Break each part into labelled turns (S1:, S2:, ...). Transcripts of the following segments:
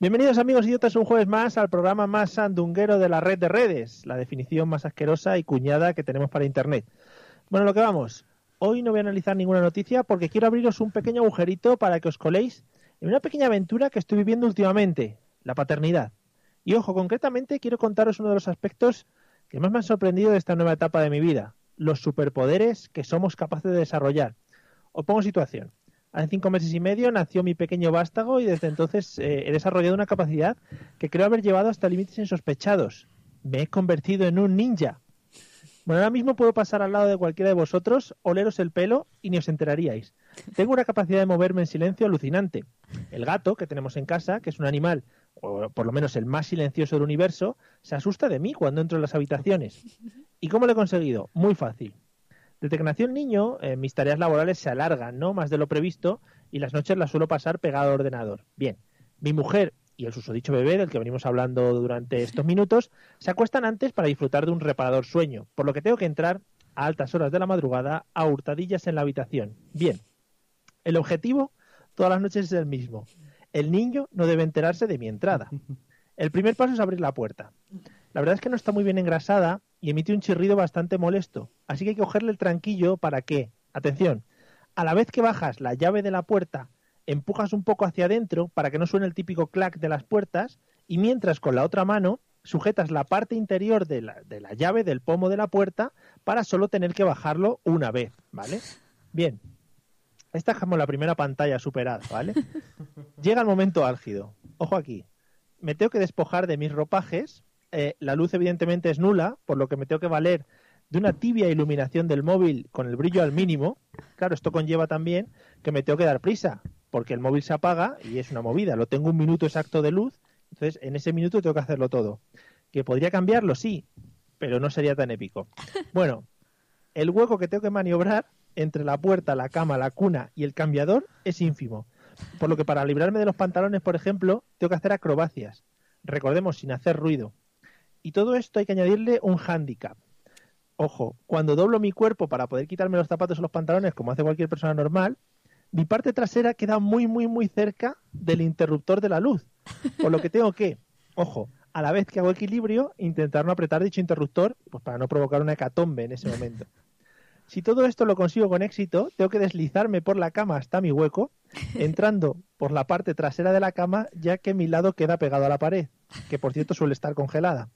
S1: Bienvenidos amigos idiotas un jueves más al programa más sandunguero de la red de redes, la definición más asquerosa y cuñada que tenemos para Internet. Bueno, lo que vamos, hoy no voy a analizar ninguna noticia porque quiero abriros un pequeño agujerito para que os coléis en una pequeña aventura que estoy viviendo últimamente, la paternidad. Y ojo, concretamente quiero contaros uno de los aspectos que más me han sorprendido de esta nueva etapa de mi vida, los superpoderes que somos capaces de desarrollar. Os pongo situación. Hace cinco meses y medio nació mi pequeño vástago y desde entonces eh, he desarrollado una capacidad que creo haber llevado hasta límites insospechados. Me he convertido en un ninja. Bueno, ahora mismo puedo pasar al lado de cualquiera de vosotros, oleros el pelo y ni os enteraríais. Tengo una capacidad de moverme en silencio alucinante. El gato que tenemos en casa, que es un animal, o por lo menos el más silencioso del universo, se asusta de mí cuando entro en las habitaciones. ¿Y cómo lo he conseguido? Muy fácil. Desde que nació el niño, eh, mis tareas laborales se alargan, ¿no? Más de lo previsto, y las noches las suelo pasar pegado al ordenador. Bien, mi mujer y el susodicho bebé, del que venimos hablando durante estos minutos, se acuestan antes para disfrutar de un reparador sueño, por lo que tengo que entrar a altas horas de la madrugada a hurtadillas en la habitación. Bien, el objetivo todas las noches es el mismo. El niño no debe enterarse de mi entrada. El primer paso es abrir la puerta. La verdad es que no está muy bien engrasada y emite un chirrido bastante molesto. Así que hay que cogerle el tranquillo para que, atención, a la vez que bajas la llave de la puerta, empujas un poco hacia adentro para que no suene el típico clac de las puertas y mientras con la otra mano sujetas la parte interior de la, de la llave del pomo de la puerta para solo tener que bajarlo una vez, ¿vale? Bien, esta es como la primera pantalla superada, ¿vale? Llega el momento álgido. Ojo aquí. Me tengo que despojar de mis ropajes eh, la luz evidentemente es nula, por lo que me tengo que valer de una tibia iluminación del móvil con el brillo al mínimo. Claro, esto conlleva también que me tengo que dar prisa, porque el móvil se apaga y es una movida. Lo tengo un minuto exacto de luz, entonces en ese minuto tengo que hacerlo todo. ¿Que podría cambiarlo? Sí, pero no sería tan épico. Bueno, el hueco que tengo que maniobrar entre la puerta, la cama, la cuna y el cambiador es ínfimo. Por lo que para librarme de los pantalones, por ejemplo, tengo que hacer acrobacias. Recordemos, sin hacer ruido. Y todo esto hay que añadirle un hándicap. Ojo, cuando doblo mi cuerpo para poder quitarme los zapatos o los pantalones, como hace cualquier persona normal, mi parte trasera queda muy, muy, muy cerca del interruptor de la luz. Por lo que tengo que, ojo, a la vez que hago equilibrio, intentar no apretar dicho interruptor, pues para no provocar una hecatombe en ese momento. Si todo esto lo consigo con éxito, tengo que deslizarme por la cama hasta mi hueco, entrando por la parte trasera de la cama, ya que mi lado queda pegado a la pared, que por cierto suele estar congelada.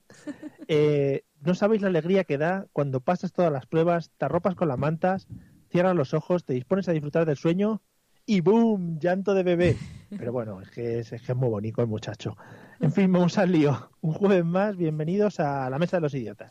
S1: Eh, no sabéis la alegría que da cuando pasas todas las pruebas, te arropas con las mantas, cierras los ojos, te dispones a disfrutar del sueño y ¡boom! Llanto de bebé. Pero bueno, es que es, es que es muy bonito el muchacho. En fin, vamos al lío. Un jueves más, bienvenidos a la Mesa de los Idiotas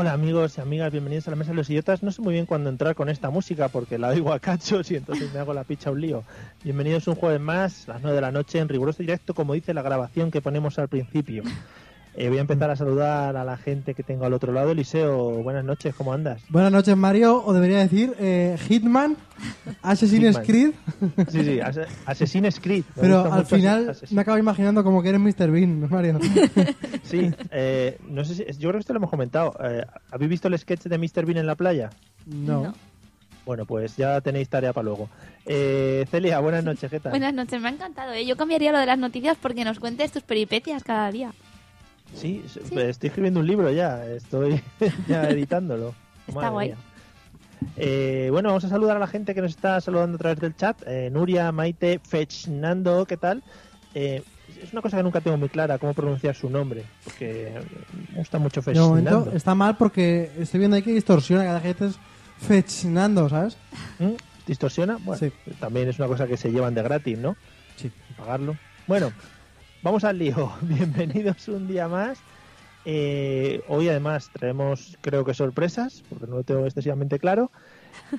S1: Hola amigos y amigas, bienvenidos a la Mesa de los Idiotas. No sé muy bien cuándo entrar con esta música porque la oigo a cachos y entonces me hago la picha un lío. Bienvenidos un jueves más, las 9 de la noche, en riguroso directo, como dice la grabación que ponemos al principio. Eh, voy a empezar a saludar a la gente que tengo al otro lado. Eliseo, buenas noches, ¿cómo andas?
S2: Buenas noches, Mario, o debería decir eh, Hitman, Assassin's
S1: Hitman.
S2: Creed.
S1: Sí, sí, Assassin's Creed. Me
S2: Pero al final
S1: Assassin's-
S2: me acabo imaginando como que eres Mr. Bean, Mario.
S1: Sí, eh, no sé si, yo creo que esto lo hemos comentado. Eh, ¿Habéis visto el sketch de Mr. Bean en la playa?
S2: No.
S3: No.
S1: Bueno, pues ya tenéis tarea para luego. Eh, Celia, buenas noches, ¿qué tal?
S3: Buenas noches, me ha encantado. ¿eh? Yo cambiaría lo de las noticias porque nos cuentes tus peripecias cada día.
S1: Sí, estoy escribiendo un libro ya, estoy ya editándolo.
S3: Está
S1: Madre
S3: guay.
S1: mía. Eh, bueno, vamos a saludar a la gente que nos está saludando a través del chat. Eh, Nuria, Maite, Fechnando, ¿qué tal? Eh, es una cosa que nunca tengo muy clara, cómo pronunciar su nombre, porque me gusta mucho
S2: De momento
S1: Fechnando.
S2: está mal porque estoy viendo ahí que distorsiona cada vez que estés fechinando, ¿sabes?
S1: ¿Mm? ¿Distorsiona? Bueno,
S2: Sí.
S1: también es una cosa que se llevan de gratis, ¿no?
S2: Sí.
S1: Pagarlo. Bueno, vamos al lío. Bienvenidos un día más. Eh, hoy además traemos, creo que sorpresas, porque no lo tengo excesivamente claro.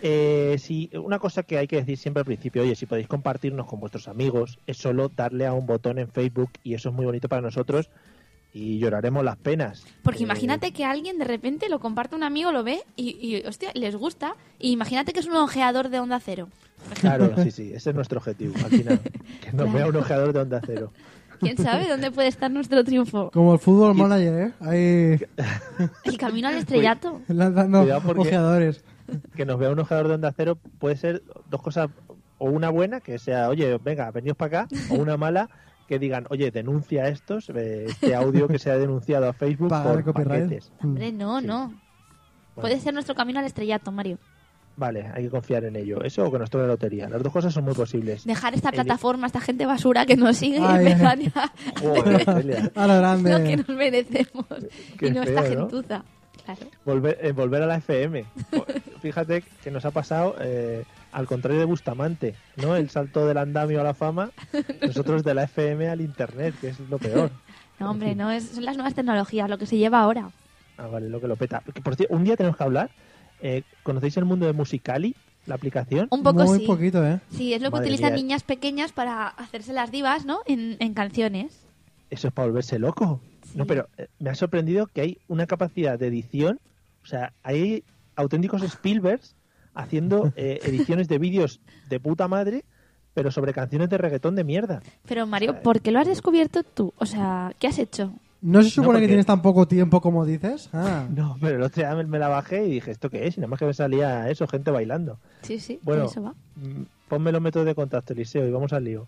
S1: Eh, sí, una cosa que hay que decir siempre al principio, oye, si podéis compartirnos con vuestros amigos, es solo darle a un botón en Facebook y eso es muy bonito para nosotros y lloraremos las penas.
S3: Porque
S1: Eh,
S3: imagínate que alguien de repente lo comparte un amigo, lo ve y, y, hostia, les gusta. Y imagínate que es un ojeador de onda cero.
S1: Claro, sí, sí, ese es nuestro objetivo al final. Que nos
S3: Claro.
S1: vea un ojeador de onda cero.
S3: ¿Quién sabe dónde puede estar nuestro triunfo?
S2: Como el fútbol manager, ¿eh? Ahí
S3: El camino al estrellato.
S2: lanzando ojeadores.
S1: Que nos vea un ojeador de onda cero puede ser dos cosas, o una buena, que sea, oye, venga, venidos para acá, o una mala, que digan, oye, denuncia estos, eh, este audio que se ha denunciado a Facebook
S2: Pagar
S1: por
S2: copyright.
S1: paquetes.
S3: Hombre, no,
S1: Sí.
S3: no.
S1: Bueno,
S3: Puede ser nuestro camino al estrellato, Mario.
S1: Vale, hay que confiar en ello. Eso o que nos toque lotería. Las dos cosas son muy posibles.
S3: Dejar esta
S1: El-
S3: plataforma, esta gente basura que nos sigue
S2: Ay,
S3: y empezar ya
S1: Joder,
S2: A lo grande.
S3: lo que nos merecemos.
S1: Qué
S3: y no esta gentuza. Claro.
S1: volver, eh, volver a la FM. Fíjate que nos ha pasado eh, al contrario de Bustamante, ¿no? El salto del andamio a la fama, nosotros de la FM al Internet, que es lo peor.
S3: No, hombre, no, es, son las nuevas tecnologías, lo que se lleva ahora.
S1: Ah, vale, lo que lo peta. Porque, Por cierto, un día tenemos que hablar. Eh, ¿Conocéis el mundo de Musicali, la aplicación?
S3: Un poco
S2: Muy
S3: sí.
S2: poquito, ¿eh?
S3: Sí, es lo que
S1: Madre
S3: utilizan
S1: mía.
S3: niñas pequeñas para hacerse las divas, ¿no? En, en canciones.
S1: Eso es para volverse loco. No, pero eh, me ha sorprendido que hay una capacidad de edición. O sea, hay auténticos Spielbergs haciendo eh, ediciones de vídeos de puta madre, pero sobre canciones de reggaetón de mierda.
S3: Pero Mario,
S1: Ay.
S3: ¿por qué lo has descubierto tú? O sea, ¿qué has hecho?
S2: ¿No se supone
S1: porque-
S2: que tienes tan poco tiempo como dices? Ah.
S1: No, pero el otro día me, me la bajé y dije, ¿esto qué es? Y nada más que me salía eso, gente bailando.
S3: Sí, sí,
S1: Bueno,
S3: eso va.
S1: Mm, Ponme los métodos de contacto, Eliseo, y vamos al lío.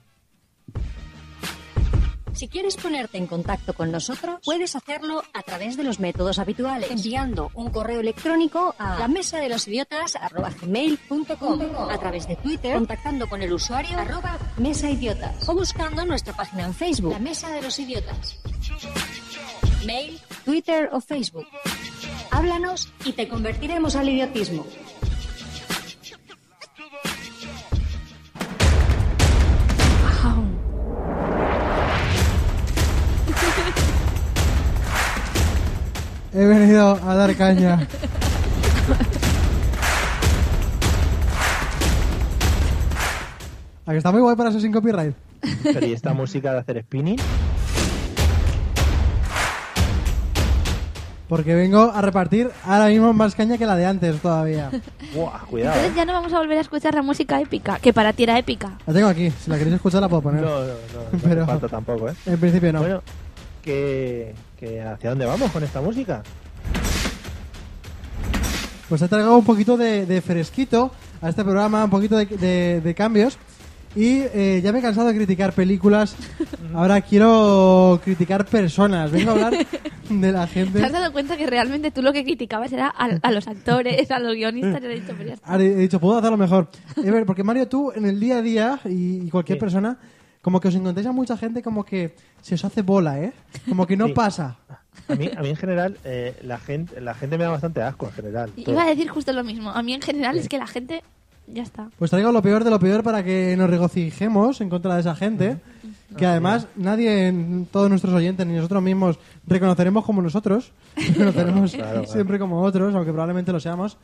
S4: Si quieres ponerte en contacto con nosotros, puedes hacerlo a través de los métodos habituales, enviando un correo electrónico a la mesa de los idiotas a través de Twitter, contactando con el usuario arroba mesa idiotas o buscando nuestra página en Facebook, la mesa de los idiotas. Mail, Twitter o Facebook. Háblanos y te convertiremos al idiotismo.
S2: He venido a dar caña. ¿A que está muy guay para eso sin copyright?
S1: Pero ¿y esta música de hacer spinning?
S2: Porque vengo a repartir ahora mismo más caña que la de antes todavía.
S1: Buah, cuidado.
S3: Entonces
S1: ¿eh?
S3: ya no vamos a volver a escuchar la música épica, que para ti era épica.
S2: La tengo aquí, si la queréis escuchar la puedo
S1: No,
S2: poner.
S1: no, no, no
S2: Pero-
S1: hace falta tampoco, ¿eh?
S2: En principio no.
S1: Bueno, que, que ¿hacia dónde vamos con esta música?
S2: Pues he traído un poquito de, de fresquito a este programa, un poquito de, de- de cambios. Y eh, ya me he cansado de criticar películas. Ahora quiero criticar personas. Vengo a hablar de la
S3: ¿Te has
S2: gente.
S3: dado cuenta que realmente tú lo que criticabas era a, a los actores, a los guionistas? Y he dicho, pero ya está.
S2: Ahora he dicho, puedo hacerlo mejor. Ver, porque Mario, tú en el día a día y, y cualquier
S1: Sí.
S2: persona, como que os encontráis a mucha gente como que se os hace bola, ¿eh? Como que no
S1: Sí.
S2: pasa.
S1: A mí, a mí en general, eh, la, gente, la gente me da bastante asco en general. todo.
S3: Iba a decir justo lo mismo. A mí en general es que la gente... Ya está.
S2: Pues traigo lo peor de lo peor para que nos regocijemos en contra de esa gente. Que además nadie, todos nuestros oyentes ni nosotros mismos, reconoceremos como nosotros. Reconoceremos
S1: Claro, claro.
S2: siempre como otros, aunque probablemente lo seamos.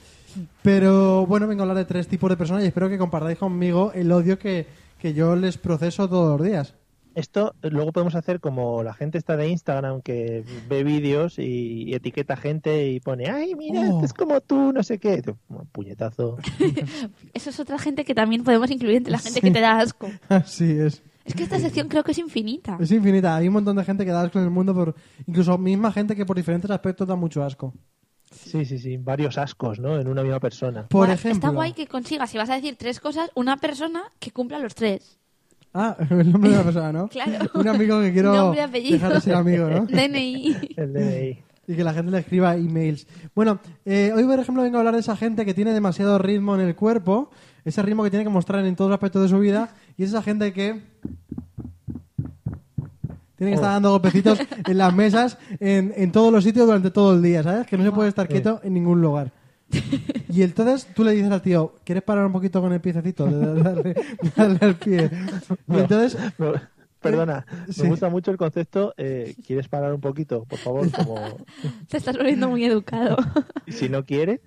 S2: Pero bueno, vengo a hablar de tres tipos de personas y espero que compartáis conmigo el odio que, que yo les proceso todos los días.
S1: Esto luego podemos hacer como la gente está de Instagram que ve vídeos y, y etiqueta gente y pone, ay, mira,
S2: Oh.
S1: este es como tú, no sé qué. Y tú, "Bueno, Puñetazo.
S3: Eso es otra gente que también podemos incluir entre la gente que te da asco.
S2: Así es.
S3: Es que esta sección creo que es infinita.
S2: Es infinita. Hay un montón de gente que da asco en el mundo, por incluso misma gente que por diferentes aspectos da mucho asco.
S1: Sí, sí, sí, varios ascos, ¿no? En una misma persona.
S2: Por ejemplo.
S3: Está guay que consigas, si vas a decir tres cosas, una persona que cumpla los tres.
S2: Ah, el nombre de la persona, ¿no?
S3: Claro.
S2: Un amigo que quiero
S3: Nombre, apellido.
S2: dejar de ser amigo, ¿no?
S3: DNI.
S1: El DNI.
S2: Y que la gente le escriba emails. Bueno, eh, hoy, por ejemplo, vengo a hablar de esa gente que tiene demasiado ritmo en el cuerpo, ese ritmo que tiene que mostrar en todos los aspectos de su vida, y es esa gente que tiene que estar
S1: Oh.
S2: dando golpecitos en las mesas, en, en todos los sitios durante todo el día, ¿sabes? Que no se puede estar quieto en ningún lugar. Y entonces tú le dices al tío, ¿quieres parar un poquito con el piececito? De darle, darle al pie. Y
S1: No.
S2: entonces
S1: Perdona,
S2: Sí.
S1: me gusta mucho el concepto. eh, ¿Quieres parar un poquito, por favor? Como,
S3: Te estás volviendo muy educado.
S1: y si no quiere,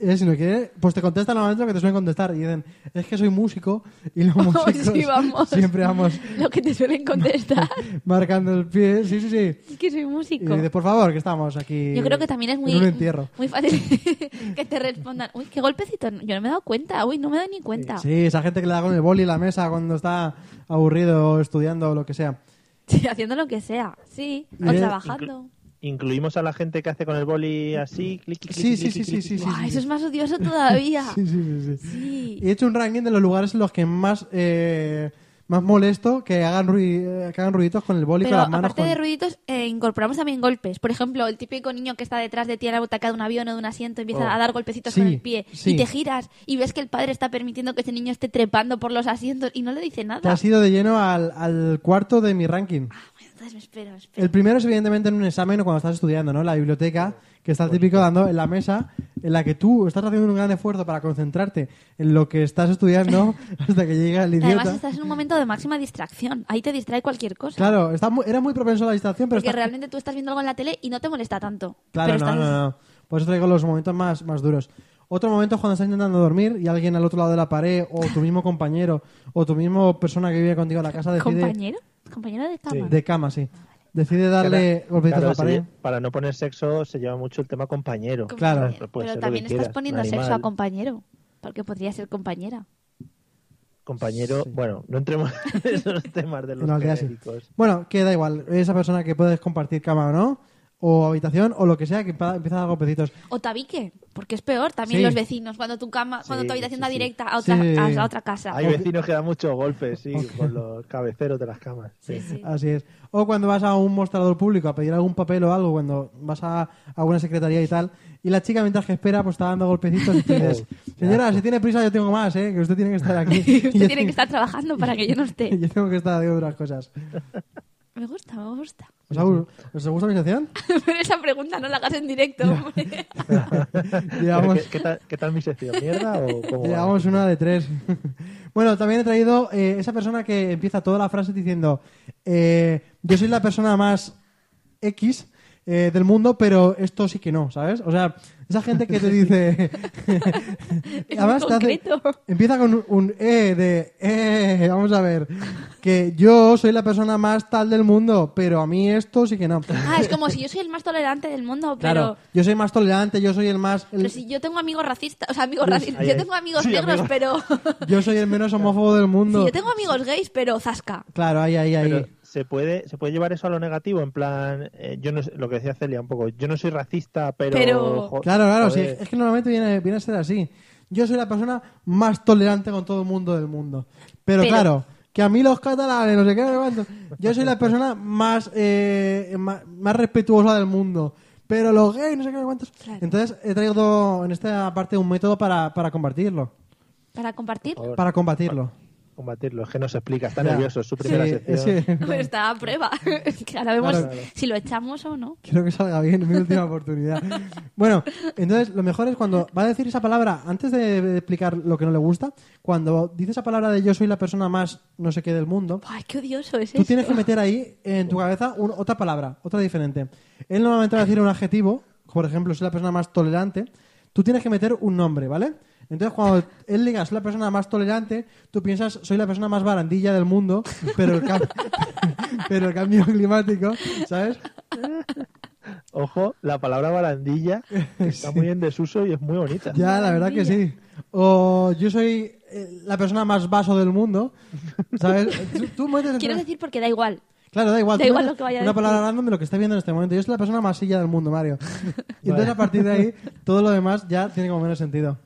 S2: Eh, si no quiere, pues te contestan al momento que te suelen contestar y dicen, es que soy músico y los músicos
S3: Sí, vamos.
S2: siempre vamos
S3: Lo que te suelen contestar.
S2: marcando el pie. Sí, sí, sí.
S3: Es que soy
S2: Y
S3: músico.
S2: dices, por favor, que estamos aquí.
S3: Yo creo que también es muy,
S2: en un entierro.
S3: muy fácil que te respondan. Uy, qué golpecito. Yo no me he dado cuenta. Uy, no me doy ni cuenta.
S2: Sí, esa gente que le da con el boli en la mesa cuando está aburrido estudiando o lo que sea.
S3: Sí, haciendo lo que sea. Sí, o trabajando.
S1: Incluimos a la gente que hace con el boli así, clic, clic,
S2: Sí,
S1: clic,
S2: sí,
S1: clic,
S2: sí,
S1: clic,
S2: sí,
S1: clic,
S2: sí, sí.
S3: Eso es más odioso todavía.
S2: Sí, sí, sí, sí.
S3: Sí.
S2: Y he hecho un ranking de los lugares en los que más eh, más molesto que hagan, rui- eh, que hagan ruiditos con el boli
S3: Pero
S2: con las manos.
S3: aparte
S2: con-
S3: de ruiditos, eh, incorporamos también golpes. Por ejemplo, el típico niño que está detrás de ti en la butaca de un avión o de un asiento empieza
S1: Oh.
S3: a dar golpecitos
S2: Sí,
S3: con el pie
S2: sí.
S3: y te giras y ves que el padre está permitiendo que ese niño esté trepando por los asientos y no le dice
S2: Te
S3: nada.
S2: has ido de lleno al, al cuarto de mi ranking.
S3: Ah, entonces me espero, me espero.
S2: El primero es evidentemente en un examen o cuando estás estudiando, ¿no? La biblioteca, que está el típico dando en la mesa, en la que tú estás haciendo un gran esfuerzo para concentrarte en lo que estás estudiando hasta que llega el
S3: Además,
S2: idiota.
S3: estás en un momento de máxima distracción. Ahí te distrae cualquier cosa.
S2: Claro, está muy- era muy propenso a la distracción, pero
S3: Porque
S2: está-
S3: realmente tú estás viendo algo en la tele y no te molesta tanto.
S2: Claro,
S3: pero
S2: no,
S3: estás-
S2: no, no. Por eso traigo los momentos más, más duros. Otro momento es cuando estás intentando dormir y alguien al otro lado de la pared, o tu mismo compañero, o tu mismo persona que vive contigo en la casa decide...
S3: ¿Compañero? ¿Compañero de cama?
S2: De cama, sí. Decide darle
S1: Claro,
S2: golpecitos a la
S1: se
S2: pared.
S1: lle- para no poner sexo se lleva mucho el tema compañero.
S2: Claro.
S3: Pero también estás
S1: quieras,
S3: poniendo sexo a compañero. Porque podría ser compañera.
S1: Compañero, bueno, no entremos en esos temas de los
S2: sí.
S1: genéricos.
S2: Bueno, que da igual. Esa persona que puedes compartir cama o no, o habitación, o lo que sea, que empieza a dar golpecitos.
S3: O tabique, porque es peor. También
S2: Sí.
S3: los vecinos, cuando tu cama, cuando
S1: Sí,
S3: tu habitación
S1: sí,
S3: da
S1: sí.
S3: directa a otra,
S2: Sí.
S3: a otra casa.
S1: Hay vecinos que dan muchos golpes, sí, con los cabeceros de las camas.
S3: Sí, sí.
S2: Así es. O cuando vas a un mostrador público a pedir algún papel o algo, cuando vas a alguna secretaría y tal, y la chica mientras que espera pues está dando golpecitos y dices, señora, si tiene prisa yo tengo más, ¿eh? que usted tiene que estar aquí.
S3: Usted tiene
S2: tengo-
S3: que estar trabajando para que yo no esté.
S2: Yo tengo que estar haciendo otras cosas.
S3: Me gusta, me gusta.
S2: ¿Os, ha- os gusta mi sección?
S3: Pero esa pregunta no la hagas en directo, hombre.
S1: ¿Qué, qué tal, qué tal mi sección? ¿Mierda o cómo va?
S2: Llevamos una de tres. bueno, también he traído eh, esa persona que empieza toda la frase diciendo eh, yo soy la persona más X eh, del mundo, pero esto sí que no, ¿sabes? O sea, esa gente que te dice...
S3: Es
S2: Además, te hace-
S3: concreto.
S2: empieza con un, un E de... Eh, vamos a ver. Que yo soy la persona más tal del mundo, pero a mí esto sí que no.
S3: Ah, es como si yo soy el más tolerante del mundo, pero...
S2: Claro, yo soy más tolerante, yo soy el más... el-
S3: Pero si yo tengo amigos racistas, o sea, amigos racistas, yo tengo amigos
S1: Sí,
S3: negros,
S1: amigos.
S3: pero...
S2: Yo soy el menos homófobo del
S3: Si
S2: mundo.
S3: yo tengo amigos gays, pero zasca.
S2: Claro, ahí, ahí, ahí.
S1: Pero se puede, se puede llevar eso a lo negativo, en plan, eh, yo no sé- lo que decía Celia un poco, yo no soy racista, pero...
S2: Claro, claro, sí, es que normalmente viene, viene a ser así. Yo soy la persona más tolerante con todo el mundo del mundo. Pero,
S3: Pero-
S2: claro, que a mí los catalanes, no sé qué, yo soy la persona más, eh, más, más respetuosa del mundo. Pero los gays, no sé qué, cuántos.
S3: Claro.
S2: Entonces he traído en esta parte un método para, para combatirlo.
S3: Para compartir.
S2: Para combatirlo.
S1: Combatirlo, es que no se explica, está nervioso, es su primera
S2: Sí,
S1: sección.
S2: sí.
S3: Pues está a prueba. que ahora vemos
S2: Claro.
S3: si lo echamos o no.
S2: Quiero que salga bien, es mi última oportunidad. Bueno, entonces lo mejor es cuando va a decir esa palabra, antes de, explicar lo que no le gusta, cuando dice esa palabra de yo soy la persona más no sé qué del mundo,
S3: Ay, qué odioso es
S2: tú tienes que meter ahí en tu cabeza un- otra palabra, otra diferente. Él normalmente va a decir un adjetivo, por ejemplo, soy la persona más tolerante, tú tienes que meter un nombre, ¿vale? Entonces, cuando él diga soy la persona más tolerante, tú piensas soy la persona más barandilla del mundo, pero el, cam- pero el cambio climático, ¿sabes?
S1: Ojo, la palabra barandilla está muy en desuso y es muy bonita.
S2: Ya, la verdad que sí. O yo soy eh, la persona más vaso del mundo, ¿sabes? Tú, tú metes
S3: Quiero decir porque da igual.
S2: Claro, da igual.
S3: da igual lo que vaya a
S2: Una palabra random de lo que está viendo en este momento. Yo soy la persona más silla del mundo, Mario. Y entonces a partir de ahí, todo lo demás ya tiene como menos sentido.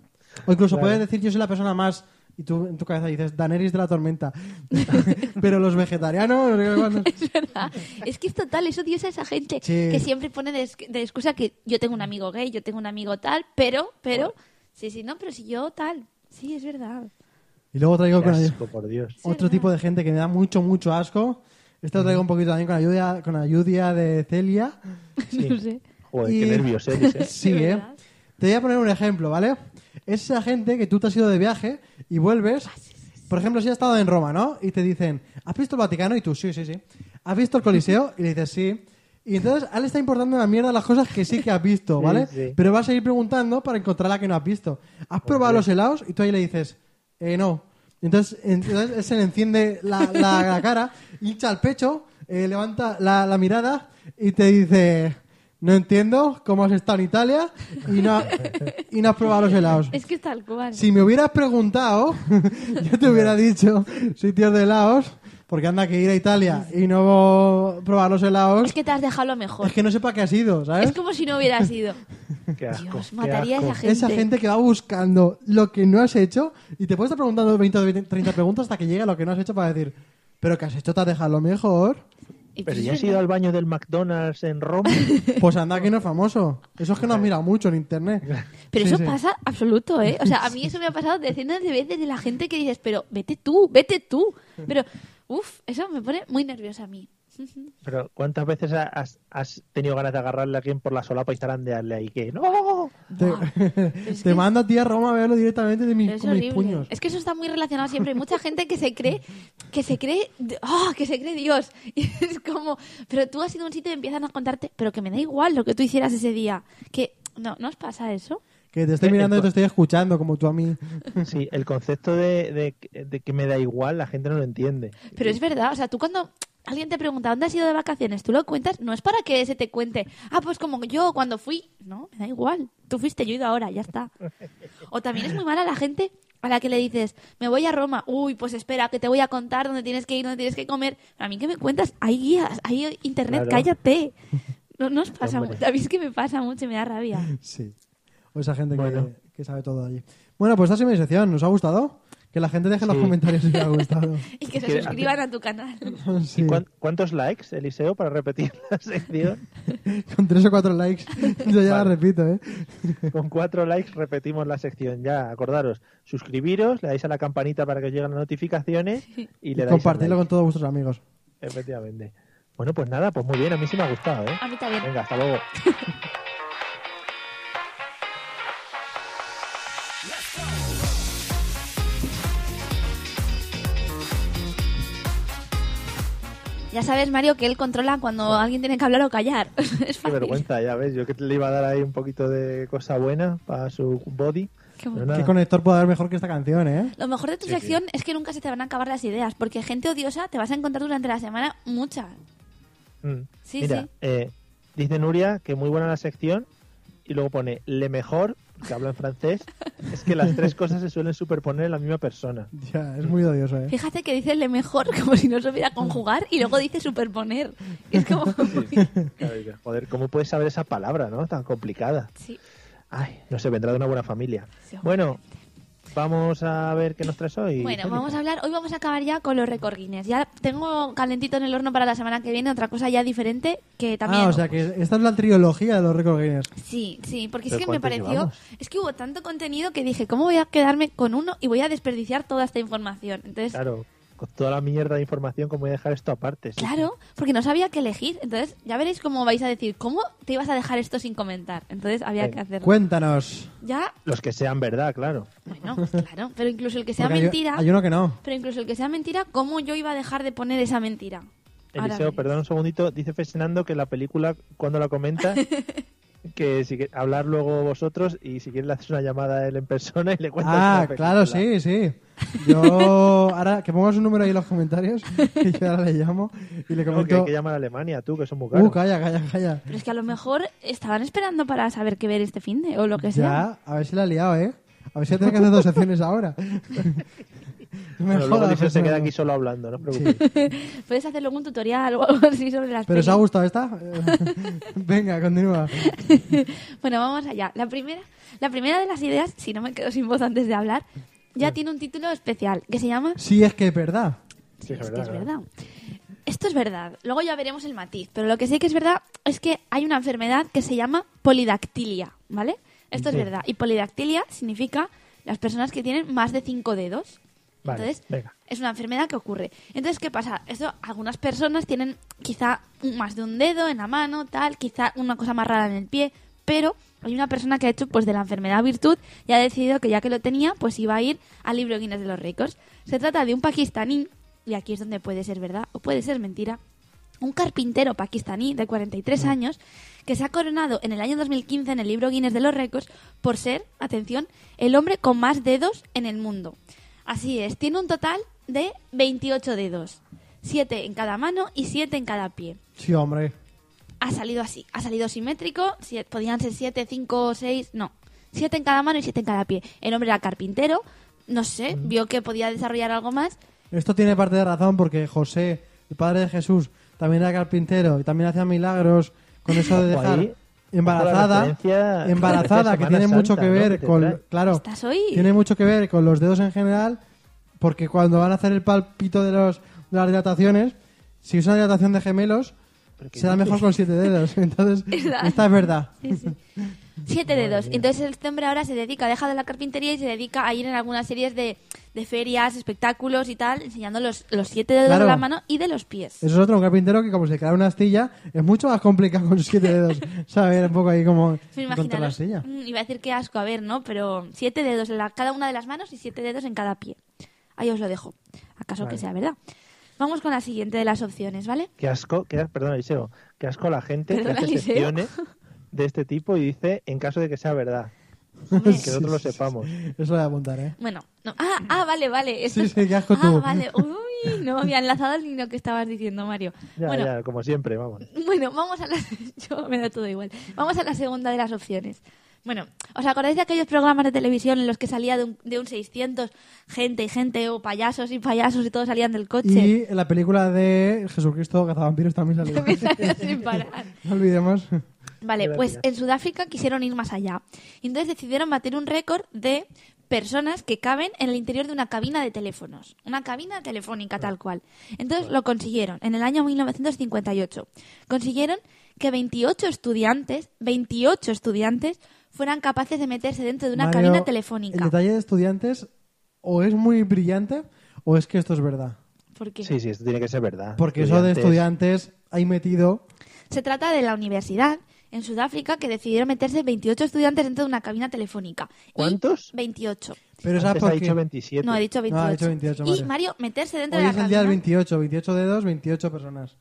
S2: O incluso
S1: Claro.
S2: puedes decir yo soy la persona más... Y tú en tu cabeza dices Daenerys de la tormenta. Pero los vegetarianos...
S3: Es verdad. Es que es total, es odiosa esa gente
S2: Sí.
S3: que siempre pone de, ex- de excusa que yo tengo un amigo gay, yo tengo un amigo tal, pero, pero, sí, sí, no, pero si yo tal. Sí, es verdad.
S2: Y luego traigo con
S1: asco, por Dios.
S2: otro tipo de gente que me da mucho, mucho asco. Este lo traigo un poquito también con ayuda, con ayuda de Celia.
S1: Sí.
S3: No sé.
S1: Joder,
S2: Y-
S1: qué nervios, ¿eh?
S2: Sí,
S3: ¿De
S2: ¿eh? Te voy a poner un ejemplo, ¿vale? Es esa gente que tú te has ido de viaje y vuelves por ejemplo, si has estado en Roma, ¿no? Y te dicen, ¿has visto el Vaticano? Y tú, sí, sí, sí. ¿Has visto el Coliseo? Y le dices, sí. Y entonces a él le está importando una mierda las cosas que sí que has visto,
S1: Sí,
S2: ¿vale?
S1: sí.
S2: Pero vas a ir preguntando para encontrar la que no has visto. ¿Has probado los helados? Y tú ahí le dices, eh, no. Entonces, entonces él se le enciende la, la- la cara, hincha el pecho, eh, levanta la, la mirada y te dice, no entiendo cómo has estado en Italia y no, y no has probado los helados.
S3: Es que es tal cual.
S2: Si me hubieras preguntado, yo te hubiera dicho sitios de helados, porque anda que ir a Italia y no probar los helados,
S3: Es que te has dejado lo mejor.
S2: es que no sé para qué has ido, ¿sabes?
S3: Es como si no hubieras ido.
S1: Qué asco,
S3: Dios,
S1: qué
S3: mataría a
S1: asco.
S3: esa gente.
S2: Esa gente que va buscando lo que no has hecho y te puedes estar preguntando 20 o 30 preguntas hasta que llegue a lo que no has hecho para decir, pero que has hecho te has dejado lo mejor.
S1: Pero ya
S3: es
S1: has ido al baño del McDonald's en Roma.
S2: Pues anda que no es famoso. Eso es que no has mirado mucho en internet.
S3: Pero
S2: Sí,
S3: eso
S2: sí.
S3: pasa absoluto, ¿eh? O sea, a mí eso me ha pasado decenas de veces de la gente que dices, pero vete tú, vete tú. Pero, uff, eso me pone muy nerviosa a mí.
S1: Pero ¿cuántas veces has, has tenido ganas de agarrarle a alguien por la solapa y zarandearle ahí que no?
S2: Te,
S3: Buah. es
S2: te
S3: que-
S2: mando a ti a Roma a verlo directamente de mis,
S3: Es
S2: con mis puños.
S3: Es que eso está muy relacionado siempre. Hay mucha gente que se cree, que se cree, ¡ah! que se cree Dios. Y es como, pero tú has ido a un sitio y empiezan a contarte, pero que me da igual lo que tú hicieras ese día. Que, ¿no, ¿no os pasa eso?
S2: Que te estoy
S1: Eh,
S2: mirando y te estoy escuchando, como tú a mí.
S1: Sí, el concepto de, de- de que me da igual, la gente no lo entiende.
S3: Pero es verdad, o sea, tú cuando alguien te pregunta dónde has ido de vacaciones, tú lo cuentas, no es para que se te cuente, ah, pues como yo cuando fui, no, me da igual, tú fuiste, yo he ido ahora, ya está. O también es muy mala la gente a la que le dices, me voy a Roma, uy, pues espera, que te voy a contar dónde tienes que ir, dónde tienes que comer. A mí que me cuentas, hay guías, hay internet,
S1: Claro.
S3: cállate. No, no os pasa mucho, a mí es que me pasa mucho y me da rabia.
S2: Sí. O esa gente que-
S1: Bueno.
S2: que, sabe todo allí. Bueno, pues esta ha sido mi sección. ¿Nos ha gustado? Que la gente deje en los
S1: Sí.
S2: comentarios si le ha gustado.
S3: Y que se suscriban a tu canal.
S2: Sí.
S1: ¿Y cuán- cuántos likes, Eliseo, para repetir la sección?
S2: Con tres o cuatro likes. Yo ya la
S1: Vale.
S2: repito, ¿eh?
S1: Con cuatro likes repetimos la sección. Ya, acordaros, suscribiros, le dais a la campanita para que os lleguen las notificaciones y le dais a
S2: Compartirlo con todos vuestros amigos.
S1: Efectivamente. Bueno, pues nada, pues muy bien, a mí sí me ha gustado, ¿eh?
S3: A mí también.
S1: Venga, hasta luego.
S3: Ya sabes, Mario, que él controla cuando alguien tiene que hablar o callar. es
S1: Qué
S3: fácil.
S1: vergüenza, ya ves. Yo que le iba a dar ahí un poquito de cosa buena para su body.
S3: Qué
S2: ¿Qué conector puede haber mejor que esta canción, eh?
S3: Lo mejor de tu
S1: Sí,
S3: sección es que nunca se te van a acabar las ideas, porque gente odiosa te vas a encontrar durante la semana muchas.
S1: Mm.
S3: Sí,
S1: Mira,
S3: sí.
S1: eh, dice Nuria que muy buena la sección y luego pone le mejor, que habla en francés, es que las tres cosas se suelen superponer en la misma persona.
S2: Ya, es muy odioso, eh.
S3: Fíjate que dice le mejor como si no supiera conjugar y luego dice superponer. Es como...
S1: Joder, ¿cómo puedes saber esa palabra, no? Tan complicada.
S3: Sí.
S1: Ay, no sé, vendrá de una buena familia. Bueno, vamos a ver qué nos traes hoy.
S3: Bueno, vamos a hablar, hoy vamos a acabar ya con los récord Guinness. Ya tengo calentito en el horno para la semana que viene otra cosa ya diferente que también...
S2: Ah, o sea que esta es la trilogía de los Record Guinness.
S3: Sí, sí, porque es
S1: ¿Pero
S3: que me pareció...
S1: llevamos?
S3: Es que hubo tanto contenido que dije, ¿cómo voy a quedarme con uno y voy a desperdiciar toda esta información? Entonces,
S1: Claro, con toda la mierda de información, ¿cómo voy a dejar esto aparte? Sí,
S3: Claro, porque no sabía qué elegir. Entonces, ya veréis cómo vais a decir, ¿cómo te ibas a dejar esto sin comentar? Entonces, había
S1: Venga.
S3: que hacerlo.
S2: Cuéntanos.
S3: Ya,
S1: Los que sean verdad, claro.
S3: bueno, claro, pero incluso el que sea
S2: Porque
S3: mentira,
S2: Hay, uno que no.
S3: pero incluso el que sea mentira, ¿cómo yo iba a dejar de poner esa mentira?
S1: Eliseo, perdón un segundito, dice Fesenando que la película, cuando la comenta, que si que- hablar luego vosotros y si quieres le haces una llamada a él en persona y le cuentas
S2: Ah,
S1: la
S2: claro, sí, sí. Yo, ahora que pongas un número ahí en los comentarios, y yo ahora le llamo y le
S1: No, que
S2: comento.
S1: hay que llamar a Alemania, tú, que son muy caros.
S2: Uh, calla, calla, calla.
S3: Pero es que a lo mejor estaban esperando para saber qué ver este fin de o lo que sea.
S2: Ya, a ver si la ha liado, ¿eh? A ver si tiene que hacer dos secciones ahora.
S1: Bueno, luego se queda aquí solo hablando, no os preocupéis.
S3: Puedes hacer luego un tutorial o algo así sobre las
S2: ¿Pero os ha gustado esta? Venga, continúa.
S3: Bueno, vamos allá. La primera, la primera de las ideas, si no me quedo sin voz antes de hablar, ya tiene un título especial que se llama
S2: Sí, es que es verdad.
S1: Sí,
S3: es
S1: es
S3: que es
S1: verdad,
S3: verdad. Esto es verdad. Luego ya veremos el matiz. Pero lo que sí que es verdad es que hay una enfermedad que se llama polidactilia, ¿vale? Esto
S1: Sí.
S3: es verdad. Y polidactilia significa las personas que tienen más de cinco dedos.
S1: Vale,
S3: Entonces,
S1: venga.
S3: es una enfermedad que ocurre. Entonces, ¿qué pasa? Esto, algunas personas tienen quizá más de un dedo en la mano, tal, quizá una cosa más rara en el pie. pero hay una persona que ha hecho pues de la enfermedad virtud y ha decidido que ya que lo tenía, pues iba a ir al libro Guinness de los récords. Se trata de un pakistaní, y aquí es donde puede ser verdad o puede ser mentira, un carpintero pakistaní de 43 años que se ha coronado en el año 2015 en el libro Guinness de los récords por ser, atención, el hombre con más dedos en el mundo. Así es, tiene un total de 28 dedos, 7 en cada mano y 7 en cada pie.
S2: Sí, hombre.
S3: Ha salido así, ha salido simétrico, si- podían ser 7, 5, 6, no, 7 en cada mano y 7 en cada pie. El hombre era carpintero, no sé, vio que podía desarrollar algo más
S2: Esto tiene parte de razón porque José, el padre de Jesús, también era carpintero y también hacía milagros con eso de dejar
S1: ahí.
S2: Embarazada, embarazada, que tiene mucho que ver con, claro,
S3: ¿Estás hoy?
S2: tiene mucho que ver con los dedos en general, porque cuando van a hacer el palpito de los de las dilataciones, si es una dilatación de gemelos, será mejor con siete dedos. Entonces, esta es verdad.
S3: Sí, sí. Siete dedos. Entonces este hombre ahora se dedica, deja de la carpintería y se dedica a ir en algunas series de, de ferias, espectáculos y tal, enseñando los, los siete dedos
S2: Claro.
S3: de la mano y de los pies.
S2: Eso es otro, un carpintero que como se crea una astilla, es mucho más complicado con siete dedos. Saber un poco ahí como
S3: Me
S2: contra la
S3: imaginaros-
S2: astilla.
S3: Mm, Iba a decir que asco, a ver, ¿no? Pero siete dedos en la- cada una de las manos y siete dedos en cada pie. Ahí os lo dejo. ¿Acaso que sea verdad? Vamos con la siguiente de las opciones, ¿vale?
S1: Qué asco, qué, perdona, Eliseo, qué asco la gente
S3: Perdona,
S1: que hace
S3: Eliseo.
S1: secciones de este tipo y dice en caso de que sea verdad. Que nosotros lo sepamos.
S2: Eso lo voy a apuntar, ¿eh?
S3: Bueno, no. Ah, ah, vale, vale. Esto
S2: Sí,
S3: es-
S2: sí, qué asco
S3: ah,
S2: tú.
S3: vale. Uy, no me había enlazado ni lo que estabas diciendo, Mario.
S1: Ya,
S3: bueno,
S1: ya, como siempre, vamos.
S3: Bueno, vamos a la... Yo me da todo igual. Vamos a la segunda de las opciones. Bueno, ¿os acordáis de aquellos programas de televisión en los que salía de un, de un 600 gente y gente o payasos y payasos y todos salían del coche?
S2: Y en la película de Jesucristo Cazavampiros también
S3: sale sin parar.
S2: no olvidemos.
S3: Vale, pues en Sudáfrica quisieron ir más allá. Y entonces decidieron bater un récord de personas que caben en el interior de una cabina de teléfonos. Una cabina telefónica tal cual. Entonces lo consiguieron en el año 1958. Consiguieron que 28 estudiantes, 28 estudiantes, fueran capaces de meterse dentro de una
S2: Mario,
S3: cabina
S2: El
S3: telefónica.
S2: detalle de estudiantes o es muy brillante o es que esto es verdad.
S3: ¿Por qué?
S1: Sí, sí, esto tiene que ser verdad.
S2: Porque eso de estudiantes ahí metido...
S3: Se trata de la universidad en Sudáfrica que decidieron meterse 28 estudiantes dentro de una cabina telefónica. Y
S1: ¿Cuántos?
S3: 28.
S2: Pero ¿sabes
S1: ha
S2: por
S1: dicho
S2: qué?
S1: 27.
S3: No, he dicho 28.
S2: No, ha dicho 28,
S3: y
S2: Mario.
S3: Meterse dentro
S2: Hoy
S3: de
S2: es
S3: la
S2: el día del
S3: cabina.
S2: 28, 28 dedos, 28 personas.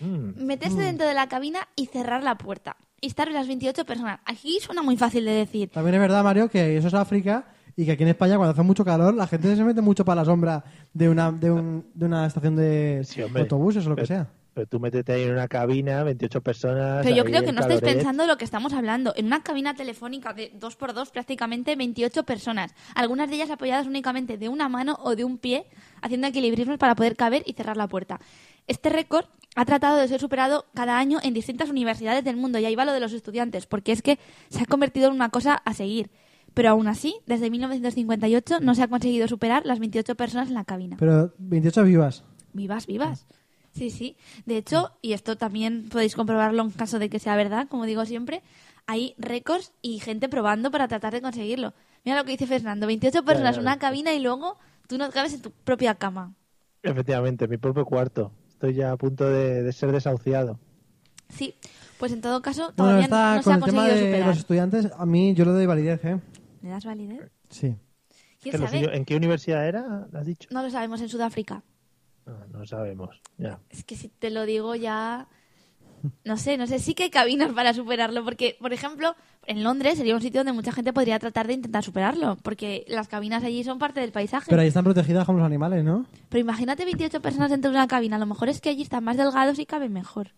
S1: Mm.
S3: Meterse dentro de la cabina y cerrar la puerta. Y estar las 28 personas. Aquí suena muy fácil de decir.
S2: También es verdad, Mario, que eso es África y que aquí en España cuando hace mucho calor la gente se mete mucho para la sombra de una, de un- de una estación de
S1: Sí, hombre.
S2: autobuses o lo que
S1: Pero-
S2: sea.
S1: Pero tú métete ahí en una cabina, 28 personas.
S3: Pero yo creo que no estáis pensando lo que estamos hablando. En una cabina telefónica de dos por dos, prácticamente 28 personas. Algunas de ellas apoyadas únicamente de una mano o de un pie, haciendo equilibrismos para poder caber y cerrar la puerta. Este récord ha tratado de ser superado cada año en distintas universidades del mundo. Y ahí va lo de los estudiantes, porque es que se ha convertido en una cosa a seguir. Pero aún así, desde 1958 no se ha conseguido superar las 28 personas en la cabina.
S2: Pero 28 vivas.
S3: Vivas, vivas. Sí, sí. De hecho, y esto también podéis comprobarlo en caso de que sea verdad, como digo siempre, hay récords y gente probando para tratar de conseguirlo. Mira lo que dice Fernando, 28 personas en una cabina y luego tú no cabes en tu propia cama.
S1: Efectivamente, mi propio cuarto. Estoy ya a punto de, de ser desahuciado.
S3: Sí, pues en todo caso todavía
S2: está
S3: no se
S2: con
S3: ha
S2: el tema
S3: conseguido
S2: de
S3: superar.
S2: los estudiantes, a mí yo le doy validez, ¿eh?
S3: ¿Le das validez?
S2: Sí.
S3: ¿Quién
S1: ¿Que lo
S3: sabe?
S1: suyo- ¿En qué universidad era? ¿Has dicho?
S3: No lo sabemos en Sudáfrica.
S1: No, no sabemos. Ya.
S3: Es que si te lo digo ya... No sé, no sé, sí que hay cabinas para superarlo, porque, por ejemplo, en Londres sería un sitio donde mucha gente podría tratar de intentar superarlo, porque las cabinas allí son parte del paisaje.
S2: Pero ahí están protegidas como los animales, ¿no?
S3: Pero imagínate 28 personas dentro de una cabina, a lo mejor es que allí están más delgados y caben mejor.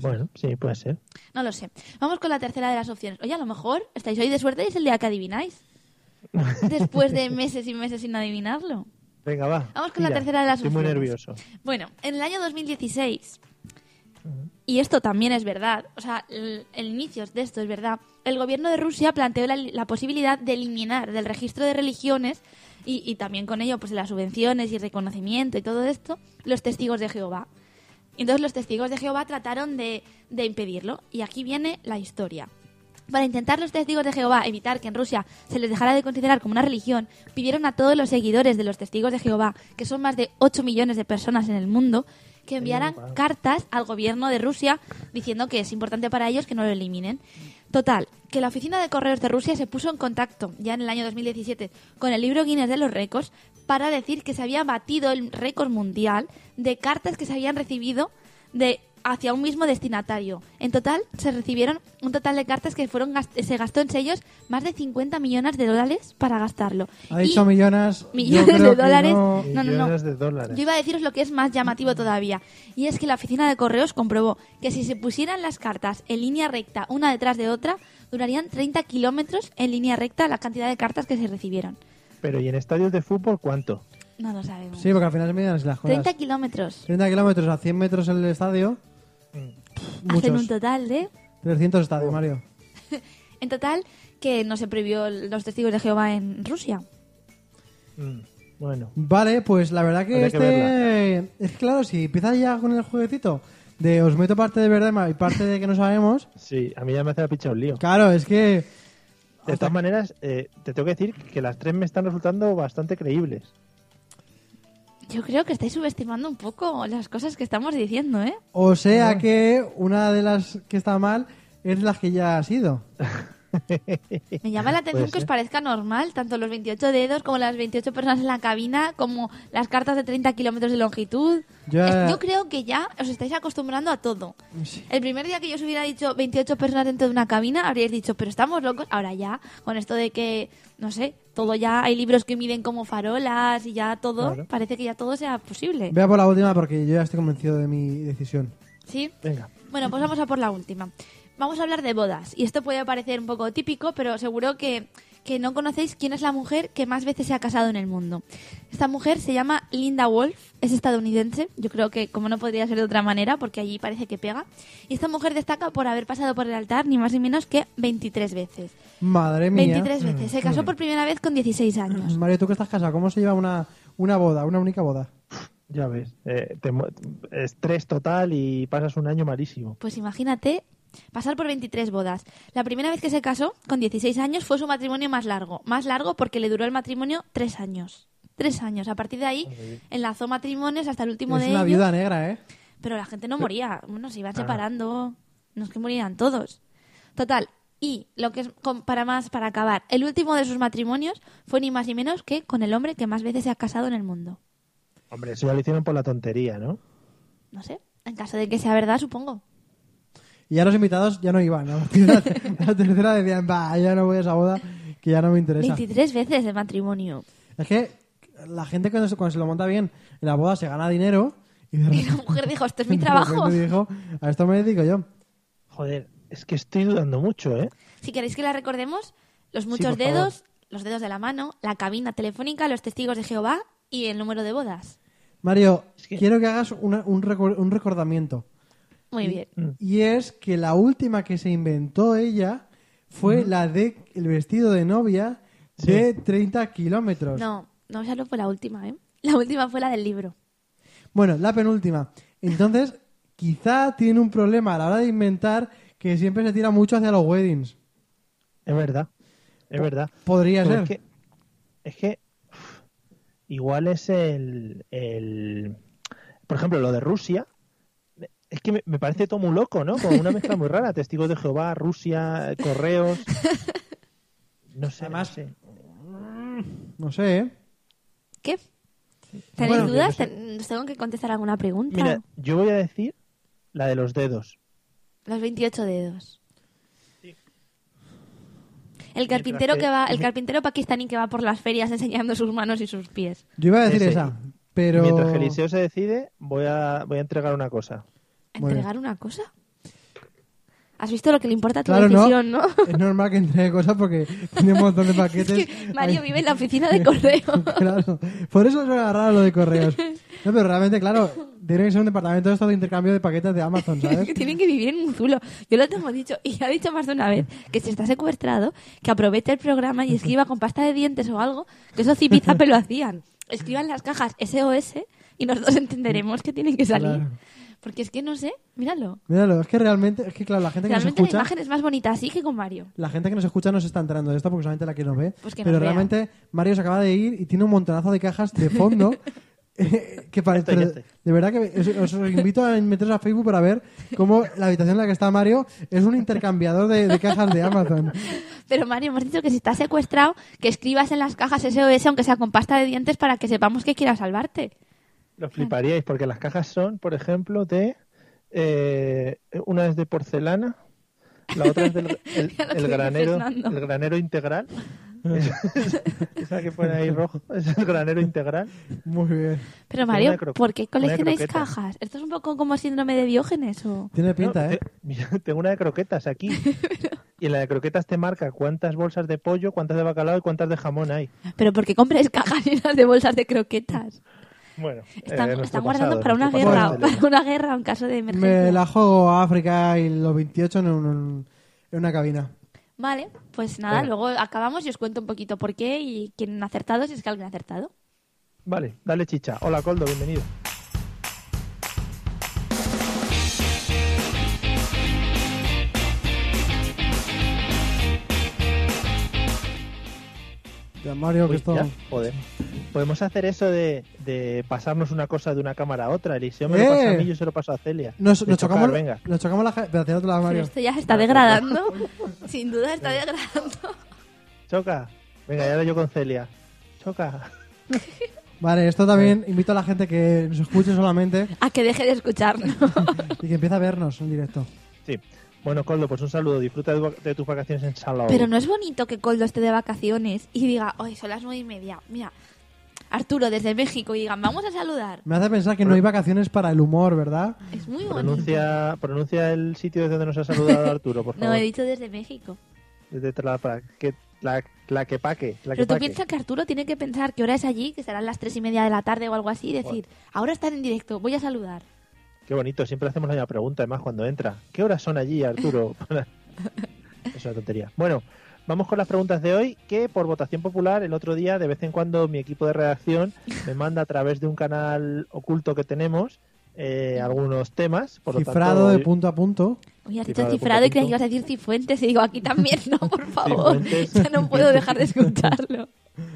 S1: Bueno, sí, puede ser.
S3: No lo sé. Vamos con la tercera de las opciones. Oye, a lo mejor estáis hoy de suerte y es el día que adivináis. Después de meses y meses sin adivinarlo.
S1: Venga, va.
S3: Vamos con la tercera de las
S1: Estoy muy nervioso.
S3: Bueno, en el año 2016, y esto también es verdad, o sea, el, el inicio de esto es verdad, el gobierno de Rusia planteó la, la posibilidad de eliminar del registro de religiones y, y también con ello pues las subvenciones y reconocimiento y todo esto, los testigos de Jehová. Y Entonces los testigos de Jehová trataron de, de impedirlo y aquí viene la historia. Para intentar los testigos de Jehová evitar que en Rusia se les dejara de considerar como una religión, pidieron a todos los seguidores de los testigos de Jehová, que son más de 8 millones de personas en el mundo, que enviaran cartas al gobierno de Rusia diciendo que es importante para ellos que no lo eliminen. Total, que la oficina de correos de Rusia se puso en contacto ya en el año 2017 con el libro Guinness de los récords para decir que se había batido el récord mundial de cartas que se habían recibido de hacia un mismo destinatario. En total se recibieron un total de cartas que fueron gast- se gastó en sellos más de 50 millones de dólares para gastarlo.
S2: Ha
S3: Y
S2: dicho millones.
S3: millones de dólares.
S2: no-
S3: No, no, no.
S1: Millones de dólares.
S3: Yo iba a deciros lo que es más llamativo todavía. Y es que la oficina de correos comprobó que si se pusieran las cartas en línea recta, una detrás de otra, durarían 30 kilómetros en línea recta la cantidad de cartas que se recibieron.
S1: Pero ¿y en estadios de fútbol cuánto?
S3: No lo sabemos.
S2: Sí, porque al final se miden las cosas.
S3: 30 kilómetros.
S2: 30 kilómetros a 100 metros en el estadio.
S3: Hacen
S2: Muchos.
S3: un total de...
S2: 300 estadios, Mario.
S3: En total, que no se prohibió los testigos de Jehová en Rusia.
S1: Mm, Bueno,
S2: Vale, pues la verdad que
S1: Habría que
S2: este... es que claro, si empiezas ya con el jueguecito de os meto parte de verdad y parte de que no sabemos,
S1: sí, a mí ya me hace la picha un lío.
S2: claro, es que...
S1: De todas maneras, eh, te tengo que decir que las tres me están resultando bastante creíbles.
S3: Yo creo que estáis subestimando un poco las cosas que estamos diciendo, ¿eh?
S2: O sea que una de las que está mal es la que ya ha sido.
S3: Me llama la atención que os parezca normal, tanto los 28 dedos como las 28 personas en la cabina, como las cartas de 30 kilómetros de longitud. Es- Yo creo que ya os estáis acostumbrando a todo. El primer día que yo os hubiera dicho 28 personas dentro de una cabina, habríais dicho, pero estamos locos. Ahora ya, con esto de que, no sé, todo ya, hay libros que miden como farolas y ya todo,
S1: Claro.
S3: parece que ya todo sea posible.
S2: Vea por la última porque yo ya estoy convencido de mi decisión.
S3: ¿Sí?
S1: Venga.
S3: Bueno, pues vamos a por la última. Vamos a hablar de bodas. Y esto puede parecer un poco típico, pero seguro que, que no conocéis quién es la mujer que más veces se ha casado en el mundo. Esta mujer se llama Linda Wolf, es estadounidense. Yo creo que como no podría ser de otra manera, porque allí parece que pega. Y esta mujer destaca por haber pasado por el altar ni más ni menos que 23 veces.
S2: Madre mía.
S3: 23 veces. Se casó por primera vez con 16 años.
S2: Mario, tú que estás casado, ¿cómo se lleva una, una boda, una única boda?
S1: Ya ves, eh, te estrés total y pasas un año malísimo.
S3: Pues imagínate pasar por 23 bodas. La primera vez que se casó, con 16 años, fue su matrimonio más largo. Más largo porque le duró el matrimonio tres años. Tres años. A partir de ahí, enlazó matrimonios hasta el último
S2: es
S3: de
S2: una
S3: ellos.
S2: viuda negra, ¿eh?
S3: Pero la gente no moría. Bueno, se iban separando. No es que morían todos. Total. Y lo que es para más, para acabar, el último de sus matrimonios fue ni más ni menos que con el hombre que más veces se ha casado en el mundo.
S1: Hombre, eso ya lo hicieron por la tontería, ¿no?
S3: No sé. En caso de que sea verdad, supongo.
S2: Y ya los invitados ya no iban. De la, la tercera decían, va, ya no voy a esa boda, que ya no me interesa.
S3: 23 veces de matrimonio.
S2: Es que la gente cuando se, cuando se lo monta bien en la boda se gana dinero y de
S3: Y la mujer dijo, esto es mi trabajo.
S2: dijo, a esto me dedico yo.
S1: Joder, es que estoy dudando mucho, ¿eh?
S3: Si queréis que la recordemos, los muchos dedos, los dedos de la mano, la cabina telefónica, los testigos de Jehová y el número de bodas.
S2: Mario,
S1: Es que-
S2: quiero que hagas una- un, recor- un recordamiento.
S3: Muy bien.
S2: Y es que la última que se inventó ella fue la de el vestido de novia de 30 kilómetros.
S3: No, no, no fue la última, ¿eh? La última fue la del libro.
S2: Bueno, la penúltima. Entonces, quizá tiene un problema a la hora de inventar que siempre se tira mucho hacia los weddings.
S1: Es verdad, es verdad.
S2: Podría
S1: Pero
S2: ser.
S1: Es que, es que uf, igual es el, el... Por ejemplo, lo de Rusia. Es que me, me parece todo muy loco, ¿no? Como una mezcla muy rara. Testigos de Jehová, Rusia, correos. No sé.
S2: Además,
S1: no sé.
S2: No sé, ¿eh?
S3: ¿Qué? ¿Tenéis
S2: Bueno,
S3: dudas?
S1: no sé.
S3: Ten- ¿Os tengo que contestar alguna pregunta?
S1: Mira, yo voy a decir la de los dedos.
S3: Los 28 dedos. El carpintero
S1: que-
S3: que va, el carpintero pakistaní que va por las ferias enseñando sus manos y sus pies.
S2: Yo iba a decir
S1: Ese.
S2: esa, pero...
S1: Mientras que Eliseo se decide, voy a, voy a entregar una cosa.
S2: Muy bien.
S3: ¿Entregar una cosa? ¿Has visto lo que le importa a tu
S2: Claro,
S3: decisión, no?
S2: Es normal que entregue cosas porque tiene un montón de
S3: Es
S2: paquetes.
S3: que Mario vive en la oficina de correo.
S2: claro. Por eso suena raro lo de correos. No, pero realmente, claro, tiene que ser un departamento de esto de intercambio de paquetes de Amazon, ¿sabes?
S3: que tienen que vivir en un zulo. Yo lo tengo dicho y he dicho más de una vez que si está secuestrado, que aproveche el programa y escriba con pasta de dientes o algo, que eso Zipizape lo hacían. Escriban las cajas SOS y nosotros entenderemos que tienen que salir.
S2: Claro.
S3: Porque es que no sé, míralo.
S2: Míralo, es que realmente, es que claro, la gente que nos
S3: Realmente la
S2: escucha...
S3: imagen es más bonita así que con Mario.
S2: La gente que nos escucha no se está enterando de esto porque solamente la que nos ve.
S3: Pues que
S2: pero
S3: nos vea.
S2: realmente Mario se acaba de ir y tiene un montonazo de cajas de fondo que pare-
S1: Estoy,
S2: pero
S1: estoy.
S2: de verdad que os, os invito a meteros a Facebook para ver cómo la habitación en la que está Mario es un intercambiador de, de cajas de Amazon.
S3: Pero Mario, hemos dicho que si estás secuestrado, que escribas en las cajas SOS, aunque sea con pasta de dientes, para que sepamos que quiera salvarte.
S1: Lo fliparíais porque las cajas son, por ejemplo, de... eh, una es de porcelana, la otra es del el, el granero, el granero integral. Es- esa que pone ahí rojo, es el granero integral.
S2: Muy bien.
S3: Pero Mario, ¿por qué coleccionáis cajas? Esto es un poco como síndrome de Diógenes o...
S2: Tiene pinta,
S1: No,
S2: ¿eh?
S1: te- mira, tengo una de croquetas aquí. Y en la de croquetas te marca cuántas bolsas de pollo, cuántas de bacalao y cuántas de jamón hay.
S3: Pero ¿por qué compres cajas llenas de bolsas de croquetas?
S1: Bueno,
S3: Están,
S1: eh,
S3: están guardando
S1: pasado,
S3: para una guerra,
S1: pasado
S2: Bueno.
S3: para una guerra en caso de emergencia.
S2: Me la juego a África y los 28 en, un- en una cabina.
S3: Vale, pues nada,
S1: Venga.
S3: luego acabamos y os cuento un poquito por qué y quién ha acertado, si es que alguien ha acertado.
S1: Vale, dale chicha. Hola, Coldo, bienvenido.
S2: Mario, que
S1: Uy,
S2: esto...
S1: ya, joder. Podemos hacer eso de, de pasarnos una cosa de una cámara a otra. Eliseo me lo
S2: ¡Eh!
S1: pasa a mí, yo se lo paso a Celia.
S2: Nos, nos
S1: chocar,
S2: chocamos,
S1: venga.
S2: nos chocamos la... Pero hacia otro lado,
S3: Pero
S2: Mario.
S3: esto ya se está degradando. Sin duda está degradando.
S1: Choca. Venga, y ahora yo con Celia. Choca.
S2: Vale, esto también invito a la gente que nos escuche solamente
S3: A que deje de escucharnos.
S2: y que empiece a vernos en directo.
S1: Sí. Bueno, Coldo, pues un saludo. Disfruta de, de tus vacaciones en Salou.
S3: Pero no es bonito que Coldo esté de vacaciones y diga, hoy son las nueve y media. Mira, Arturo desde México y digan, vamos a saludar.
S2: Me hace pensar que no hay vacaciones para el humor, ¿verdad?
S3: Es muy bonito.
S1: Pronuncia, pronuncia el sitio desde donde nos ha saludado Arturo, por
S3: No,
S1: favor.
S3: he dicho desde México.
S1: Desde que, la, Tlaquepaque,
S3: Pero tú
S1: Tlaquepaque.
S3: piensas que Arturo tiene que pensar qué hora es allí, que serán las tres y media de la tarde o algo así, y decir, ahora están en directo, voy a saludar.
S1: Qué bonito, siempre hacemos la misma pregunta, además, cuando entra. ¿Qué horas son allí, Arturo? es una tontería. Bueno, vamos con las preguntas de hoy, que por votación popular, el otro día, de vez en cuando, mi equipo de redacción me manda a través de un canal oculto que tenemos eh, algunos temas. Por lo
S2: Cifrado
S1: tanto,
S2: de punto a punto.
S3: Oye, has dicho cifrado y
S1: punto a
S3: creía que ibas a decir cifuentes y digo, aquí también no, por favor.
S1: Cifuentes.
S3: Ya no puedo dejar de escucharlo.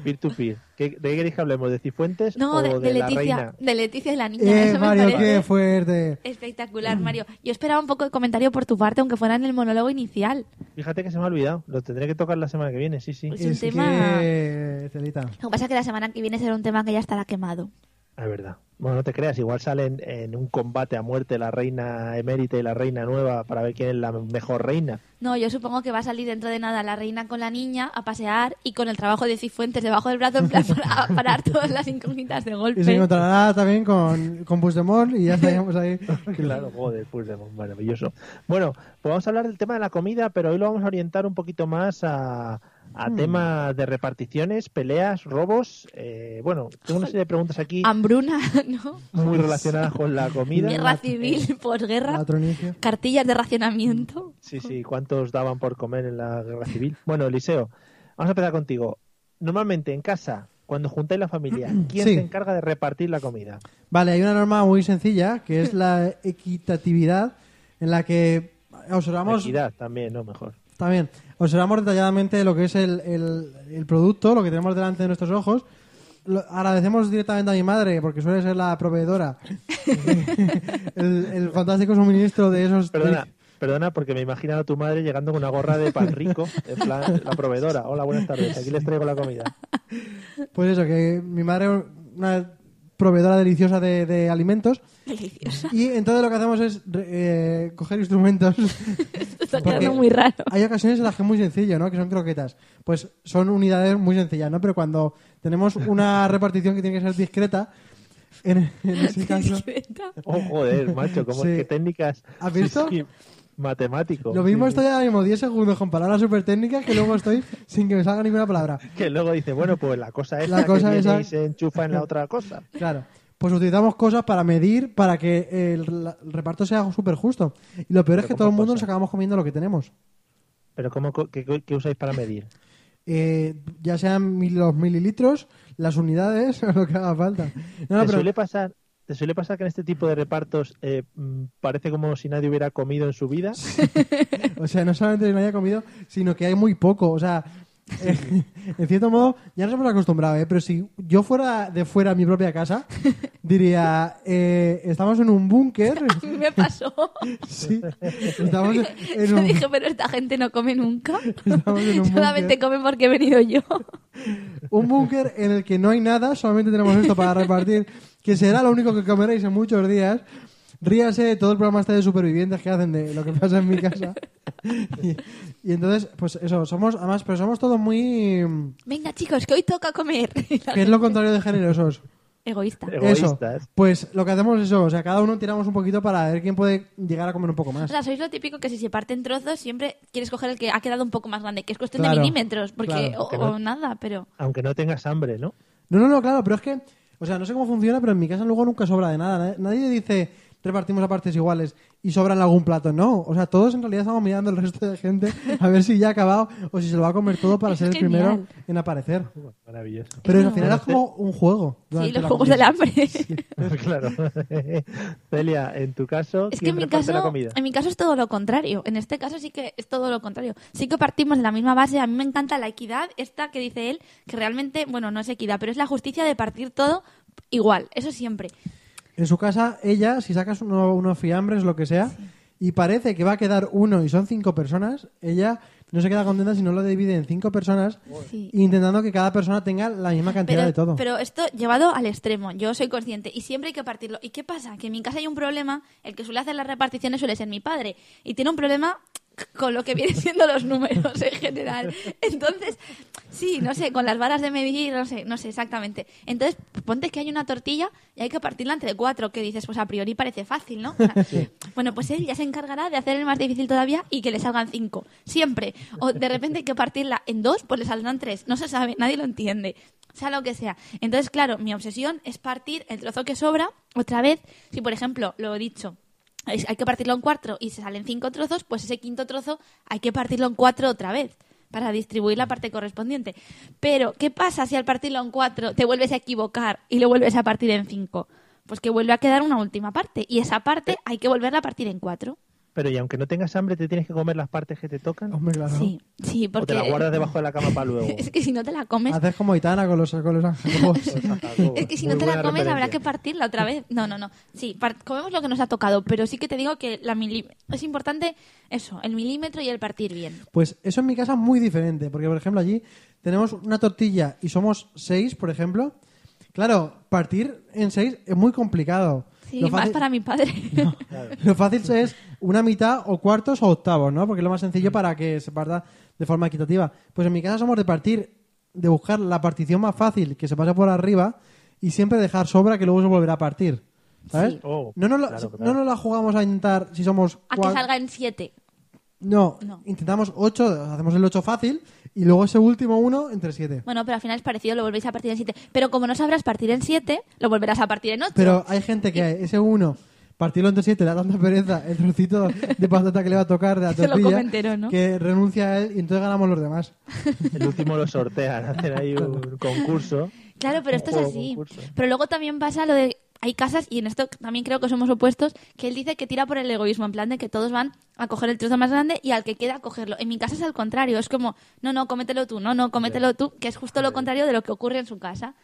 S1: Peer-to-peer. ¿Qué- ¿De qué queréis que hablemos? ¿De Cifuentes
S3: No,
S1: o
S3: de,
S1: de,
S3: de
S1: la
S3: Leticia,
S1: reina?
S3: de Leticia y la niña.
S2: Eh,
S3: Eso me
S2: Mario,
S3: parece
S2: qué fuerte.
S3: espectacular, Mario. Yo esperaba un poco de comentario por tu parte, aunque fuera en el monólogo inicial.
S1: Fíjate que se me ha olvidado. Lo tendré que tocar la semana que viene, sí, sí.
S3: Es un
S2: Es
S3: tema-
S2: que... Celita.
S3: Lo que pasa es que la semana que viene será un tema que ya estará quemado.
S1: Es verdad. Bueno, no te creas, igual salen en un combate a muerte la reina emérita y la reina nueva para ver quién es la mejor reina.
S3: No, yo supongo que va a salir dentro de nada la reina con la niña a pasear y con el trabajo de Cifuentes debajo del brazo en plan para parar todas las incógnitas de
S2: Y se
S3: golpe.
S2: encontrará también con, con Puigdemont y ya estaríamos ahí.
S1: claro, joder, Puigdemont, maravilloso. Bueno, pues vamos a hablar del tema de la comida, pero hoy lo vamos a orientar un poquito más a, a
S2: Hmm.
S1: temas de reparticiones, peleas, robos. Eh, bueno, tengo una serie de preguntas aquí
S3: Hambruna, ¿no?
S1: muy relacionadas con la comida.
S3: Guerra civil, posguerra,
S2: Otro inicio.
S3: cartillas de racionamiento.
S1: Sí, sí, ¿cuántos daban por comer en la guerra civil? Bueno, Eliseo, vamos a empezar contigo. Normalmente en casa, cuando juntáis la familia, ¿quién
S2: Sí.
S1: se encarga de repartir la comida?
S2: Vale, hay una norma muy sencilla que es la equitatividad en la que observamos
S1: Equidad también, ¿no? Mejor.
S2: también observamos detalladamente lo que es el, el- el producto, lo que tenemos delante de nuestros ojos. Lo- agradecemos directamente a mi madre porque suele ser la proveedora. el, el fantástico suministro de esos
S1: Perdona, perdona, porque me he imaginado a tu madre llegando con una gorra de pan rico, en plan, la proveedora. Hola, buenas tardes, aquí les traigo la comida.
S2: Pues eso, que mi madre una proveedora deliciosa de, de alimentos
S3: Delicioso.
S2: y entonces lo que hacemos es re- eh, coger instrumentos.
S3: Está quedando muy raro.
S2: Hay ocasiones en las que es muy sencillo, ¿no? Que son croquetas. Pues son unidades muy sencillas, ¿no? Pero cuando tenemos una repartición que tiene que ser discreta, en, en ese caso...
S1: Oh, joder, macho, ¿cómo
S2: Sí.
S1: es que técnicas?
S2: ¿Has visto?
S1: Matemático.
S2: Lo mismo estoy ahora mismo 10 segundos con palabras súper técnicas que luego estoy sin que me salga ninguna palabra.
S1: Que luego dice, bueno, pues la cosa esa
S2: La cosa
S1: que
S2: esa-
S1: y se enchufa en la otra cosa.
S2: Claro. Pues utilizamos cosas para medir, para que el, la- el reparto sea súper justo. Y lo peor es que
S1: ¿cómo
S2: todo el mundo nos acabamos comiendo lo que tenemos.
S1: Pero ¿cómo, qué, qué usáis para medir?
S2: Eh, ya sean mil- los mililitros, las unidades, o lo que haga falta. No, no,
S1: ¿Te,
S2: pero-
S1: suele pasar, ¿Te suele pasar que en este tipo de repartos eh, mm, parece como si nadie hubiera comido en su vida?
S2: O sea, no solamente no haya comido, sino que hay muy poco. O sea, en cierto modo, ya nos hemos acostumbrado, ¿eh? pero si yo fuera de fuera a mi propia casa, diría, eh, estamos en un búnker.
S3: A mí me pasó.
S2: Sí, estamos en, en
S3: Yo
S2: un,
S3: dije, pero esta gente no come nunca.
S2: estamos en un
S3: Solamente
S2: búnker.
S3: come porque he venido yo.
S2: Un búnker en el que no hay nada, solamente tenemos esto para repartir, que será lo único que comeréis en muchos días. Ríase, todo el programa está de supervivientes que hacen de lo que pasa en mi casa. Y, y entonces, pues eso, somos, además, pero somos todos muy...
S3: Venga, chicos, que hoy toca comer.
S2: que es lo contrario de generosos.
S3: Egoísta.
S2: Eso.
S1: Egoístas.
S2: Pues lo que hacemos es eso, o sea, cada uno tiramos un poquito para ver quién puede llegar a comer un poco
S3: O
S2: más.
S3: sea, sois lo típico que si se parte en trozos siempre quieres coger el que ha quedado un poco más grande, que es cuestión
S2: Claro,
S3: de milímetros, porque
S2: claro,
S3: o,
S1: no-
S3: o nada, pero
S1: Aunque no tengas hambre, ¿no?
S2: No, no, no, claro, pero es que, o sea, no sé cómo funciona, pero en mi casa luego nunca sobra de nada. Nadie dice repartimos a partes iguales y sobran algún plato. No, o sea, todos en realidad estamos mirando el resto de gente a ver si ya ha acabado o si se lo va a comer todo para
S3: Es
S2: ser el
S3: genial.
S2: primero en aparecer.
S1: Maravilloso.
S2: Pero al final es como un juego.
S3: sí, los juegos
S2: comida.
S3: del hambre.
S1: claro. Celia, en tu caso,
S3: Es que
S1: ¿quién
S3: en mi
S1: la
S3: caso,
S1: comida?
S3: en mi caso es todo lo contrario. En este caso sí que es todo lo contrario. Sí que partimos de la misma base. A mí me encanta la equidad, esta que dice él, que realmente, bueno, no es equidad, pero es la justicia de partir todo igual. Eso siempre.
S2: En su casa, ella, si sacas uno- unos fiambres, lo que sea, y parece que va a quedar uno y son cinco personas, ella no se queda contenta si no lo divide en cinco personas,
S3: Sí.
S2: intentando que cada persona tenga la misma cantidad
S3: Pero,
S2: de todo.
S3: pero esto llevado al extremo, yo soy consciente y siempre hay que partirlo. ¿Y qué pasa? Que en mi casa hay un problema, el que suele hacer las reparticiones suele ser mi padre y tiene un problema con lo que vienen siendo los números en general. Entonces, sí, no sé, con las varas de medir, no sé, no sé exactamente. Entonces, ponte que hay una tortilla y hay que partirla entre cuatro, que dices, pues a priori parece fácil, ¿no? O sea, Bueno, pues él ya se encargará de hacer el más difícil todavía y que le salgan cinco, siempre. O de repente hay que partirla en dos, pues le saldrán tres. No se sabe, nadie lo entiende. Sea lo que sea. Entonces, claro, mi obsesión es partir el trozo que sobra otra vez. Si, por ejemplo, lo he dicho, hay que partirlo en cuatro y se salen cinco trozos, pues ese quinto trozo hay que partirlo en cuatro otra vez para distribuir la parte correspondiente. Pero, ¿qué pasa si al partirlo en cuatro te vuelves a equivocar y lo vuelves a partir en cinco? Pues que vuelve a quedar una última parte y esa parte hay que volverla a partir en cuatro.
S1: Pero y aunque no tengas hambre, ¿te tienes que comer las partes que te tocan?
S2: Hombre, claro.
S3: Sí, sí,
S1: ¿O
S3: porque...
S1: te la guardas debajo de la cama para luego?
S3: Es que si no te la comes...
S2: Haces como Itana con los, con los ángeles.
S3: Es que si
S1: Muy
S3: no te la comes habrá que partirla otra vez. No, no, no. Sí, comemos lo que nos ha tocado, pero sí que te digo que la mili- es importante eso, el milímetro y el partir bien.
S2: Pues eso en mi casa es muy diferente, porque por ejemplo allí tenemos una tortilla y somos seis, por ejemplo. Claro, partir en seis es muy complicado.
S3: Sí,
S2: lo,
S3: más
S2: fácil,
S3: para mi padre.
S2: lo fácil es una mitad o cuartos o octavos, ¿no? Porque es lo más sencillo para que se parta de forma equitativa. Pues en mi casa somos de partir, de buscar la partición más fácil que se pase por arriba y siempre dejar sobra que luego se volverá a partir. ¿Sabes?
S3: Sí.
S1: Oh,
S2: no, nos la,
S1: claro,
S2: no nos la jugamos a intentar si somos
S3: A que salga en siete.
S2: No,
S3: No.
S2: intentamos 8, hacemos el 8 fácil y luego ese último uno entre 7.
S3: Bueno, pero al final es parecido, lo volvéis a partir en siete. Pero como no sabrás partir en siete, lo volverás a partir en ocho.
S2: Pero hay gente que ese 1, partirlo entre 7, le da tanta pereza el trocito de patata que le va a tocar de la
S3: Se lo
S2: tortilla
S3: entero, ¿no?
S2: que renuncia a él y entonces ganamos los demás.
S1: El último lo sortean, hacen ahí un concurso.
S3: Claro, pero
S1: Un
S3: esto es
S1: juego,
S3: así.
S1: concurso.
S3: Pero luego también pasa lo de. Hay casas, y en esto también creo que somos opuestos, que él dice que tira por el egoísmo, en plan de que todos van a coger el trozo más grande y al que queda a cogerlo. En mi casa es al contrario, es como, no, no, cómetelo tú, no, no, cómetelo tú, que es justo lo contrario de lo que ocurre en su casa.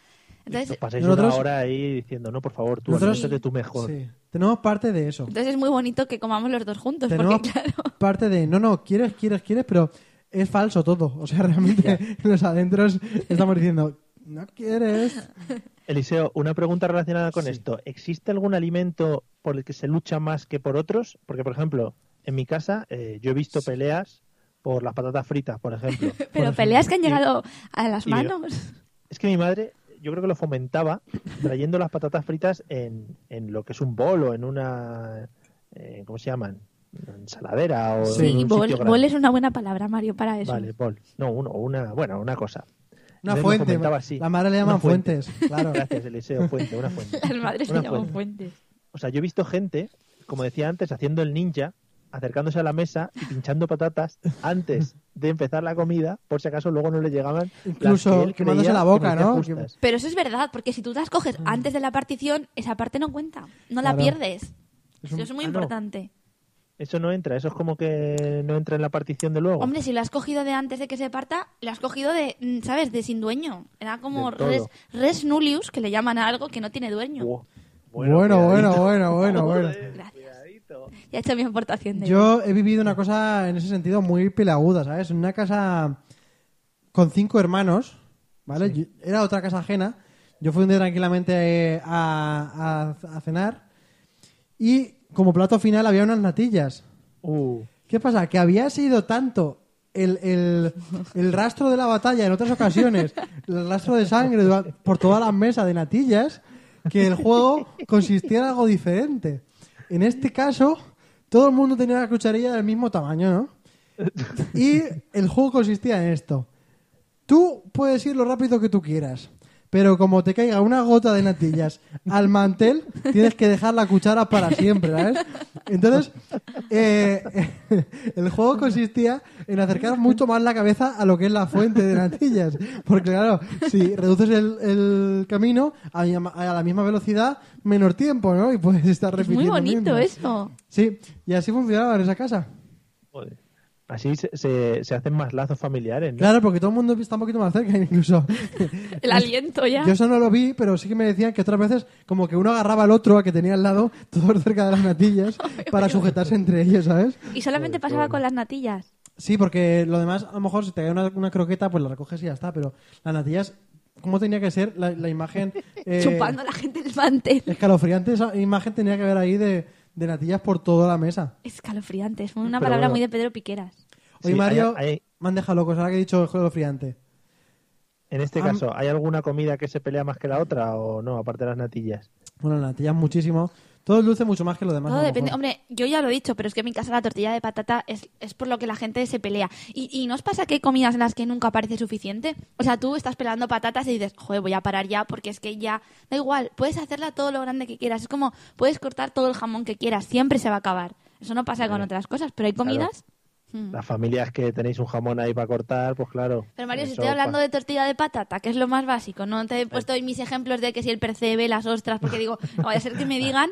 S3: Entonces,
S1: pasáis
S2: Nosotros-
S1: una hora ahí diciendo, no, por favor, tú,
S2: Nosotros-
S1: de tú mejor.
S2: Sí. Tenemos parte de eso.
S3: entonces es muy bonito que comamos los dos juntos,
S2: Tenemos
S3: porque claro.
S2: parte de, no, no, quieres, quieres, quieres, pero es falso todo. O sea, realmente los adentros estamos diciendo, no quieres.
S1: Eliseo, una pregunta relacionada con
S2: Sí.
S1: esto. ¿Existe algún alimento por el que se lucha más que por otros? Porque, por ejemplo, en mi casa eh, yo he visto peleas por las patatas fritas, por ejemplo.
S3: Pero peleas que han llegado a las manos.
S1: Es que mi madre, yo creo que lo fomentaba trayendo las patatas fritas en, en lo que es un bol o en una... eh, ¿Cómo se llaman? Ensaladera o en
S3: Sí,
S1: un
S3: bol,
S1: sitio
S3: bol es una buena palabra, Mario, para eso.
S1: Vale, bol. No, uno, una, bueno, una cosa.
S2: Una
S1: Entonces
S2: fuente.
S1: así.
S2: La madre le llaman
S1: fuente.
S2: fuentes. Claro.
S1: Gracias, Eliseo, fuente, una fuente.
S3: Las madres se
S1: Una
S3: llaman
S1: fuente.
S3: fuentes.
S1: O sea, yo he visto gente, como decía antes, haciendo el ninja, acercándose a la mesa y pinchando patatas antes de empezar la comida, por si acaso luego no le llegaban las
S2: Incluso
S1: que él
S2: quemándose la boca,
S1: que
S2: ¿no?
S1: justas.
S3: Pero eso es verdad, porque si tú las coges antes de la partición, esa parte no cuenta. No la pierdes.
S2: Es un-
S3: Eso es muy
S1: Ah, no. Eso no entra, eso es como que no entra en la partición de luego.
S3: Hombre, si lo has cogido de antes de que se parta, lo has cogido de, mm, ¿sabes? De sin dueño. Era como res, res nullius, que le llaman a algo que no tiene dueño.
S2: Bueno, bueno, bueno, bueno, bueno.
S1: Joder,
S3: Gracias.
S1: cuidadito.
S3: Ya he hecho mi aportación de
S2: Yo he vivido una cosa en ese sentido muy peleaguda, ¿sabes? En una casa con cinco hermanos, ¿vale? Yo- era otra casa ajena. Yo fui un día tranquilamente eh, a, a- a cenar y como plato final había unas natillas.
S1: Uh,
S2: ¿Qué pasa? Que había sido tanto el, el- el rastro de la batalla en otras ocasiones, el rastro de sangre por todas las mesas de natillas, que el juego consistía en algo diferente. En este caso, todo el mundo tenía la cucharilla del mismo tamaño, ¿no? Y el juego consistía en esto. Tú puedes ir lo rápido que tú quieras, pero como te caiga una gota de natillas al mantel, tienes que dejar la cuchara para siempre, ¿sabes? Entonces, eh, el juego consistía en acercar mucho más la cabeza a lo que es la fuente de natillas. Porque claro, si reduces el, el camino a, a la misma velocidad, menor tiempo, ¿no? Y puedes estar
S3: Es muy
S2: repitiendo.
S3: bonito
S2: mismo.
S3: eso.
S2: Sí, y así funcionaba en esa casa.
S1: joder. Así se, se, se hacen más lazos familiares, ¿no?
S2: Claro, porque todo el mundo está un poquito más cerca, incluso.
S3: El aliento ya.
S2: Yo eso no lo vi, pero sí que me decían que otras veces como que uno agarraba al otro, a que tenía al lado, todos cerca de las natillas, para sujetarse entre ellos, ¿sabes?
S3: Y solamente pasaba con las natillas.
S2: Sí, porque lo demás, a lo mejor si te cae una, una croqueta, pues la recoges y ya está, pero las natillas, ¿cómo tenía que ser la, la imagen? eh,
S3: Chupando a la gente el mantel.
S2: Escalofriante, esa imagen tenía que ver ahí de, de natillas por toda la mesa.
S3: Escalofriante. Es una
S1: Pero
S3: palabra
S1: bueno.
S3: muy de Pedro Piqueras.
S2: Oye,
S1: Sí,
S2: Mario,
S1: hay- hay-
S2: me han dejado locos ahora que he dicho escalofriante.
S1: En este
S2: Am-
S1: caso, ¿hay alguna comida que se pelea más que la otra o no, aparte de las natillas?
S2: Bueno, las natillas muchísimo. Todo dulce mucho más que lo demás.
S3: Todo
S2: lo
S3: depende.
S2: mejor.
S3: Hombre, yo ya lo he dicho, pero es que en mi casa la tortilla de patata es, es por lo que la gente se pelea. Y, y ¿no os pasa que hay comidas en las que nunca parece suficiente? O sea, tú estás pelando patatas y dices, joder, voy a parar ya porque es que ya... Da igual, puedes hacerla todo lo grande que quieras. Es como, puedes cortar todo el jamón que quieras, siempre se va a acabar. Eso no pasa con otras cosas, pero hay comidas... Hmm.
S1: Las familias que tenéis un jamón ahí para cortar, pues claro.
S3: Pero Mario, si estoy hablando de tortilla de patata, que es lo más básico, no te he puesto hoy mis ejemplos de que si el percebe, las ostras, porque digo, no vaya a ser que me digan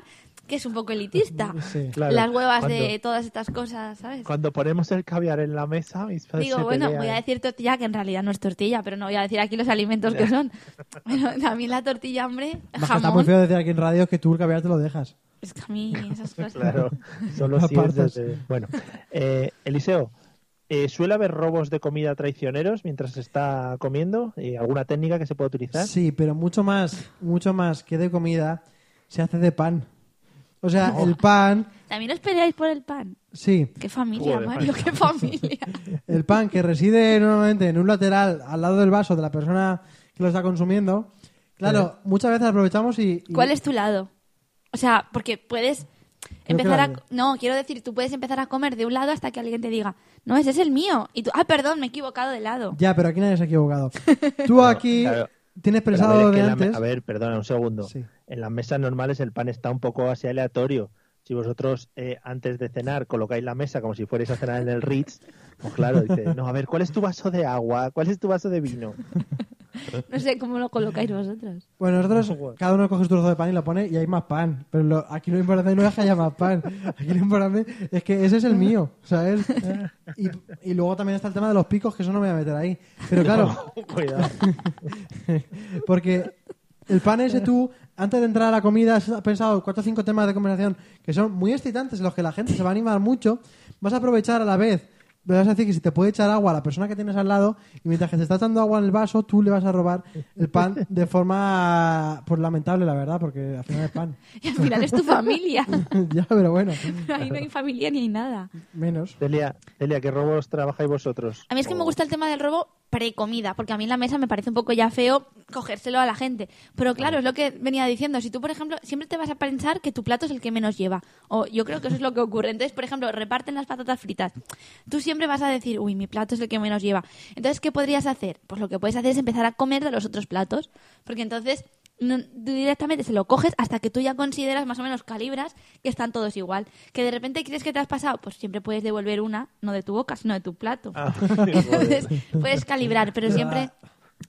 S3: que es un poco elitista.
S2: Sí.
S1: Claro,
S3: Las huevas de todas estas cosas, ¿sabes?
S1: Cuando ponemos el caviar en la mesa, mis padres
S3: Digo,
S1: se
S3: bueno,
S1: pelean.
S3: voy a decir tortilla, que en realidad no es tortilla, pero no voy a decir aquí los alimentos que son. Bueno, también la tortilla, hombre,
S2: que está muy feo decir aquí en radio que tú el caviar te lo dejas.
S3: Es que a mí esas cosas...
S1: Claro, solo si es
S2: Apartas.
S1: desde- Bueno, eh, Eliseo, eh, ¿suele haber robos de comida traicioneros mientras se está comiendo? ¿Y ¿Alguna técnica que se pueda utilizar?
S2: Sí, pero mucho más, mucho más que de comida se hace de pan. O sea, el pan,
S3: También os peleáis por el pan.
S2: sí,
S3: Qué familia,
S1: Joder,
S3: Mario, qué familia.
S2: el pan que reside normalmente en un lateral al lado del vaso de la persona que lo está consumiendo. Claro, muchas veces aprovechamos y, y-
S3: ¿Cuál es tu lado? O sea, porque puedes empezar a... No, quiero decir, tú puedes empezar a comer de un lado hasta que alguien te diga, no, ese es el mío. Y tú, ah, perdón, me he equivocado de lado.
S2: Ya, pero aquí nadie se ha equivocado. Tú aquí
S1: claro.
S2: Tienes
S1: Pero a ver,
S2: pensado de
S1: la a ver, perdona un segundo.
S2: Sí.
S1: En las mesas normales el pan está un poco así aleatorio. Si vosotros eh, antes de cenar colocáis la mesa como si fuerais a cenar en el Ritz, pues claro, dice, no, a ver, ¿cuál es tu vaso de agua? ¿Cuál es tu vaso de vino?
S3: No sé cómo lo colocáis vosotros.
S2: Bueno, nosotros, cada uno coge su trozo de pan y lo pone y hay más pan. Pero lo- aquí lo importante no es que haya más pan. Aquí lo importante es que ese es el mío, ¿sabes? Y, y luego también está el tema de los picos, que eso no me voy a meter ahí. Pero claro,
S1: Cuidado.
S2: porque el pan ese tú, antes de entrar a la comida, has pensado cuatro o cinco temas de conversación que son muy excitantes, en los que la gente se va a animar mucho. Vas a aprovechar a la vez. Le vas a decir que si te puede echar agua a la persona que tienes al lado y mientras que te está echando agua en el vaso, tú le vas a robar el pan de forma pues lamentable, la verdad, porque al final es pan.
S3: Y al final es tu familia.
S2: ya, pero bueno,
S3: Ahí no hay familia ni hay nada.
S2: menos.
S1: Celia, Celia, ¿qué robos trabajáis vosotros?
S3: A mí es que me gusta el tema del robo pre-comida, porque a mí en la mesa me parece un poco ya feo cogérselo a la gente. Pero claro, es lo que venía diciendo. Si tú, por ejemplo, siempre te vas a pensar que tu plato es el que menos lleva. O yo creo que eso es lo que ocurre. Entonces, por ejemplo, reparten las patatas fritas. Tú siempre vas a decir, uy, mi plato es el que menos lleva. Entonces, ¿qué podrías hacer? Pues lo que puedes hacer es empezar a comer de los otros platos. Porque entonces no- directamente se lo coges hasta que tú ya consideras más o menos calibras que están todos igual. Que de repente crees que te has pasado, pues siempre puedes devolver una, no de tu boca, sino de tu plato.
S1: Ah,
S3: Entonces, puedes calibrar, pero siempre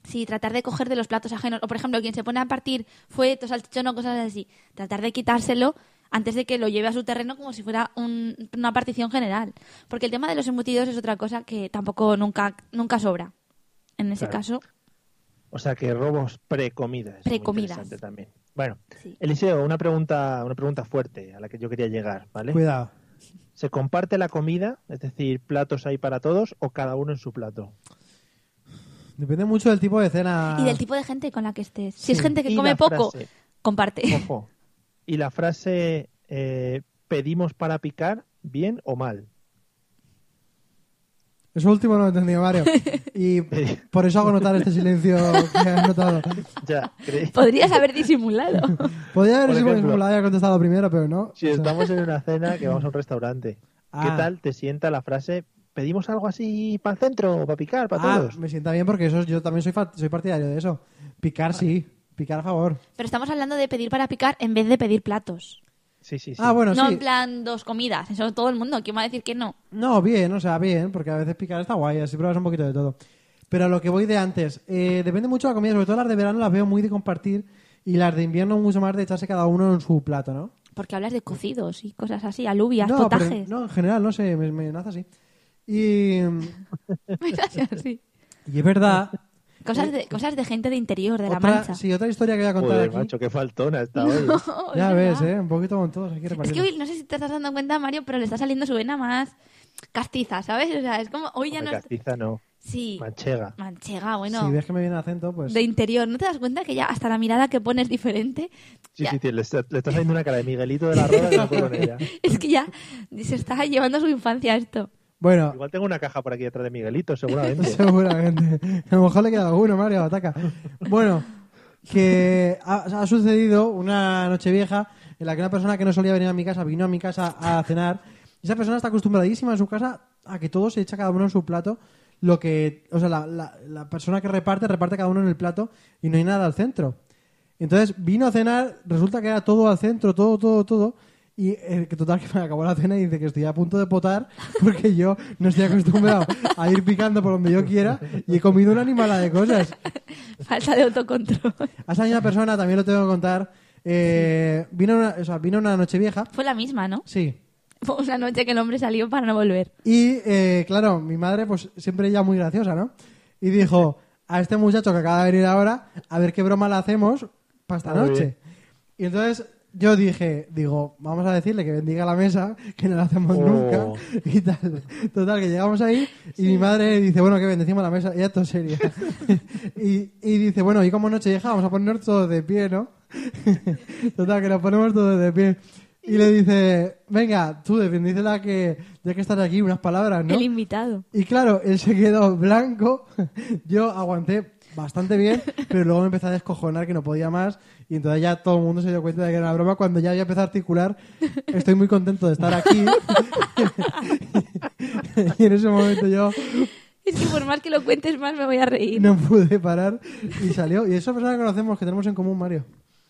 S3: sí, tratar de coger de los platos ajenos. O, por ejemplo, quien se pone a partir fueto, salchichón o cosas así, tratar de quitárselo antes de que lo lleve a su terreno como si fuera un- una partición general. Porque el tema de los embutidos es otra cosa que tampoco nunca, nunca sobra. En ese
S1: Claro.
S3: caso,
S1: O sea que robos pre-comidas.
S3: Precomidas.
S1: Muy interesante también. Bueno,
S3: sí.
S1: Eliseo, una pregunta, una pregunta fuerte a la que yo quería llegar, ¿vale?
S2: Cuidado.
S1: ¿Se comparte la comida? Es decir, platos hay para todos o cada uno en su plato.
S2: Depende mucho del tipo de cena.
S3: Y del tipo de gente con la que estés. Si es gente que
S1: Y
S3: come poco,
S1: frase,
S3: comparte.
S1: Ojo. Y la frase eh, pedimos para picar, bien o mal.
S2: Eso último no lo he entendido, Mario. Y por eso hago notar este silencio que has notado.
S1: Ya, cre-
S3: Podrías haber disimulado.
S2: Podría haber
S1: ejemplo.
S2: como la había contestado primero, pero no.
S1: si
S2: O sea,
S1: estamos en una cena que vamos a un restaurante, ¿qué
S2: Ah.
S1: tal te sienta la frase pedimos algo así para el centro, para picar, para
S2: ah,
S1: todos?
S2: me sienta bien porque eso yo también soy, soy partidario de eso. Picar sí, picar a favor.
S3: Pero estamos hablando de pedir para picar en vez de pedir platos.
S1: Sí, sí, sí.
S2: Ah, bueno,
S3: no
S2: sí.
S3: en plan dos comidas. Eso todo el mundo. ¿Quién va a decir que no?
S2: No, bien, o sea, bien, porque a veces picar está guay, así pruebas un poquito de todo. Pero a lo que voy de antes, eh, depende mucho de la comida, sobre todo las de verano las veo muy de compartir y las de invierno mucho más de echarse cada uno en su plato, ¿no?
S3: Porque hablas de cocidos y cosas así, alubias,
S2: no, pero-
S3: potajes.
S2: no, en general, no sé, me, me nace así. Y,
S3: Sí.
S2: y es verdad.
S3: Cosas de, cosas de gente de interior, de la
S2: otra,
S3: mancha.
S2: sí, otra historia que voy a contar
S1: Joder,
S2: aquí.
S1: macho, qué faltona está hoy.
S3: No,
S2: Ya
S3: es
S2: ves,
S3: verdad.
S2: ¿eh? Un poquito con todos. Aquí
S3: Es que
S2: repartiendo.
S3: hoy, no sé si te estás dando cuenta, Mario, pero le está saliendo su vena más castiza, ¿sabes? O sea, es como, hoy ya no es...
S1: castiza no,
S3: Sí,
S1: manchega.
S3: manchega, bueno,
S2: Si ves que me viene acento, pues...
S3: de interior. ¿No te das cuenta que ya hasta la mirada que pones diferente?
S1: Sí,
S3: Ya.
S1: sí, tío, le, está, le está saliendo una cara de Miguelito de la Roda que no puedo con ella.
S3: Es que ya se está llevando a su infancia esto.
S2: Bueno,
S1: Igual tengo una caja por aquí detrás de Miguelito, seguramente.
S2: Seguramente. A lo mejor le queda alguno, Mario, ataca. Bueno, que ha, ha sucedido una noche vieja en la que una persona que no solía venir a mi casa vino a mi casa a cenar. Y esa persona está acostumbradísima en su casa a que todo se echa cada uno en su plato. Lo que, o sea, la, la- la persona que reparte, reparte cada uno en el plato y no hay nada al centro. Entonces vino a cenar, resulta que era todo al centro, todo, todo, todo. Y eh, que total que me acabó la cena y dice que estoy a punto de potar porque yo no estoy acostumbrado a ir picando por donde yo quiera y he comido una animalada de cosas.
S3: Falta de autocontrol.
S2: A esa misma persona, también lo tengo que contar, eh, vino, una, o sea, vino una noche vieja,
S3: Fue la misma, ¿no?
S2: sí.
S3: Fue una noche que el hombre salió para no volver.
S2: Y eh, claro, mi madre, pues siempre ella muy graciosa, ¿no? Y dijo a este muchacho que acaba de venir ahora, a ver qué broma le hacemos para esta
S1: Muy
S2: noche.
S1: bien.
S2: Y entonces yo dije, digo, vamos a decirle que bendiga la mesa, que no la hacemos
S1: Oh.
S2: nunca. Y tal. Total, que llegamos ahí y mi madre dice, bueno, que bendecimos la mesa. Y esto es serio. y, y dice, bueno, y como noche vieja, vamos a ponernos todos de pie, ¿no? Total, que nos ponemos todos de pie. Y le dice, venga, tú bendícela que ya que estás aquí, unas palabras, ¿no?
S3: El invitado.
S2: Y claro, él se quedó blanco. Yo aguanté bastante bien, pero luego me empecé a descojonar que no podía más. Y entonces ya todo el mundo se dio cuenta de que era una broma. Cuando ya había empezado a articular, estoy muy contento de estar aquí. y en ese momento yo
S3: Es que por más que lo cuentes más me voy a reír.
S2: no pude parar y salió. Y esa persona que conocemos, que tenemos en común, Mario.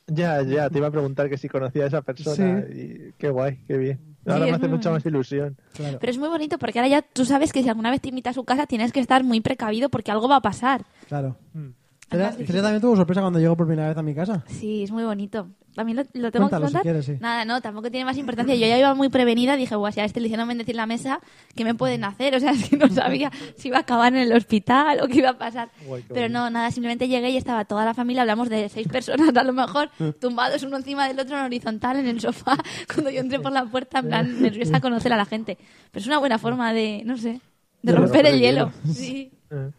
S1: Ya, ya, te iba a preguntar que si conocía a esa persona.
S2: Sí.
S1: Y qué guay, qué bien. Ahora me hace mucha más ilusión.
S2: Claro.
S3: Pero es muy bonito porque ahora ya tú sabes que si alguna vez te invita a su casa tienes que estar muy precavido porque algo va a pasar.
S2: claro.
S1: Mm.
S2: Celia, Celia también tuvo sorpresa cuando llegó por primera vez a mi casa.
S3: Sí, es muy bonito. También lo, lo tengo
S2: Cuéntalo,
S3: que
S2: si
S3: contar.
S2: quieres, sí.
S3: Nada, no, tampoco tiene más importancia. Yo ya iba muy prevenida, dije, guau, si a este le hicieron bendecir la mesa, ¿qué me pueden hacer? O sea, es que no sabía si iba a acabar en el hospital o qué iba a pasar.
S1: Guay, qué
S3: Pero no, nada, simplemente llegué y estaba toda la familia, hablamos de seis personas a lo mejor, tumbados uno encima del otro en horizontal en el sofá, cuando yo entré por la puerta, en plan, nerviosa a conocer a la gente. Pero es una buena forma de, no sé, de,
S1: De
S3: romper el hielo. Sí.
S1: Eh.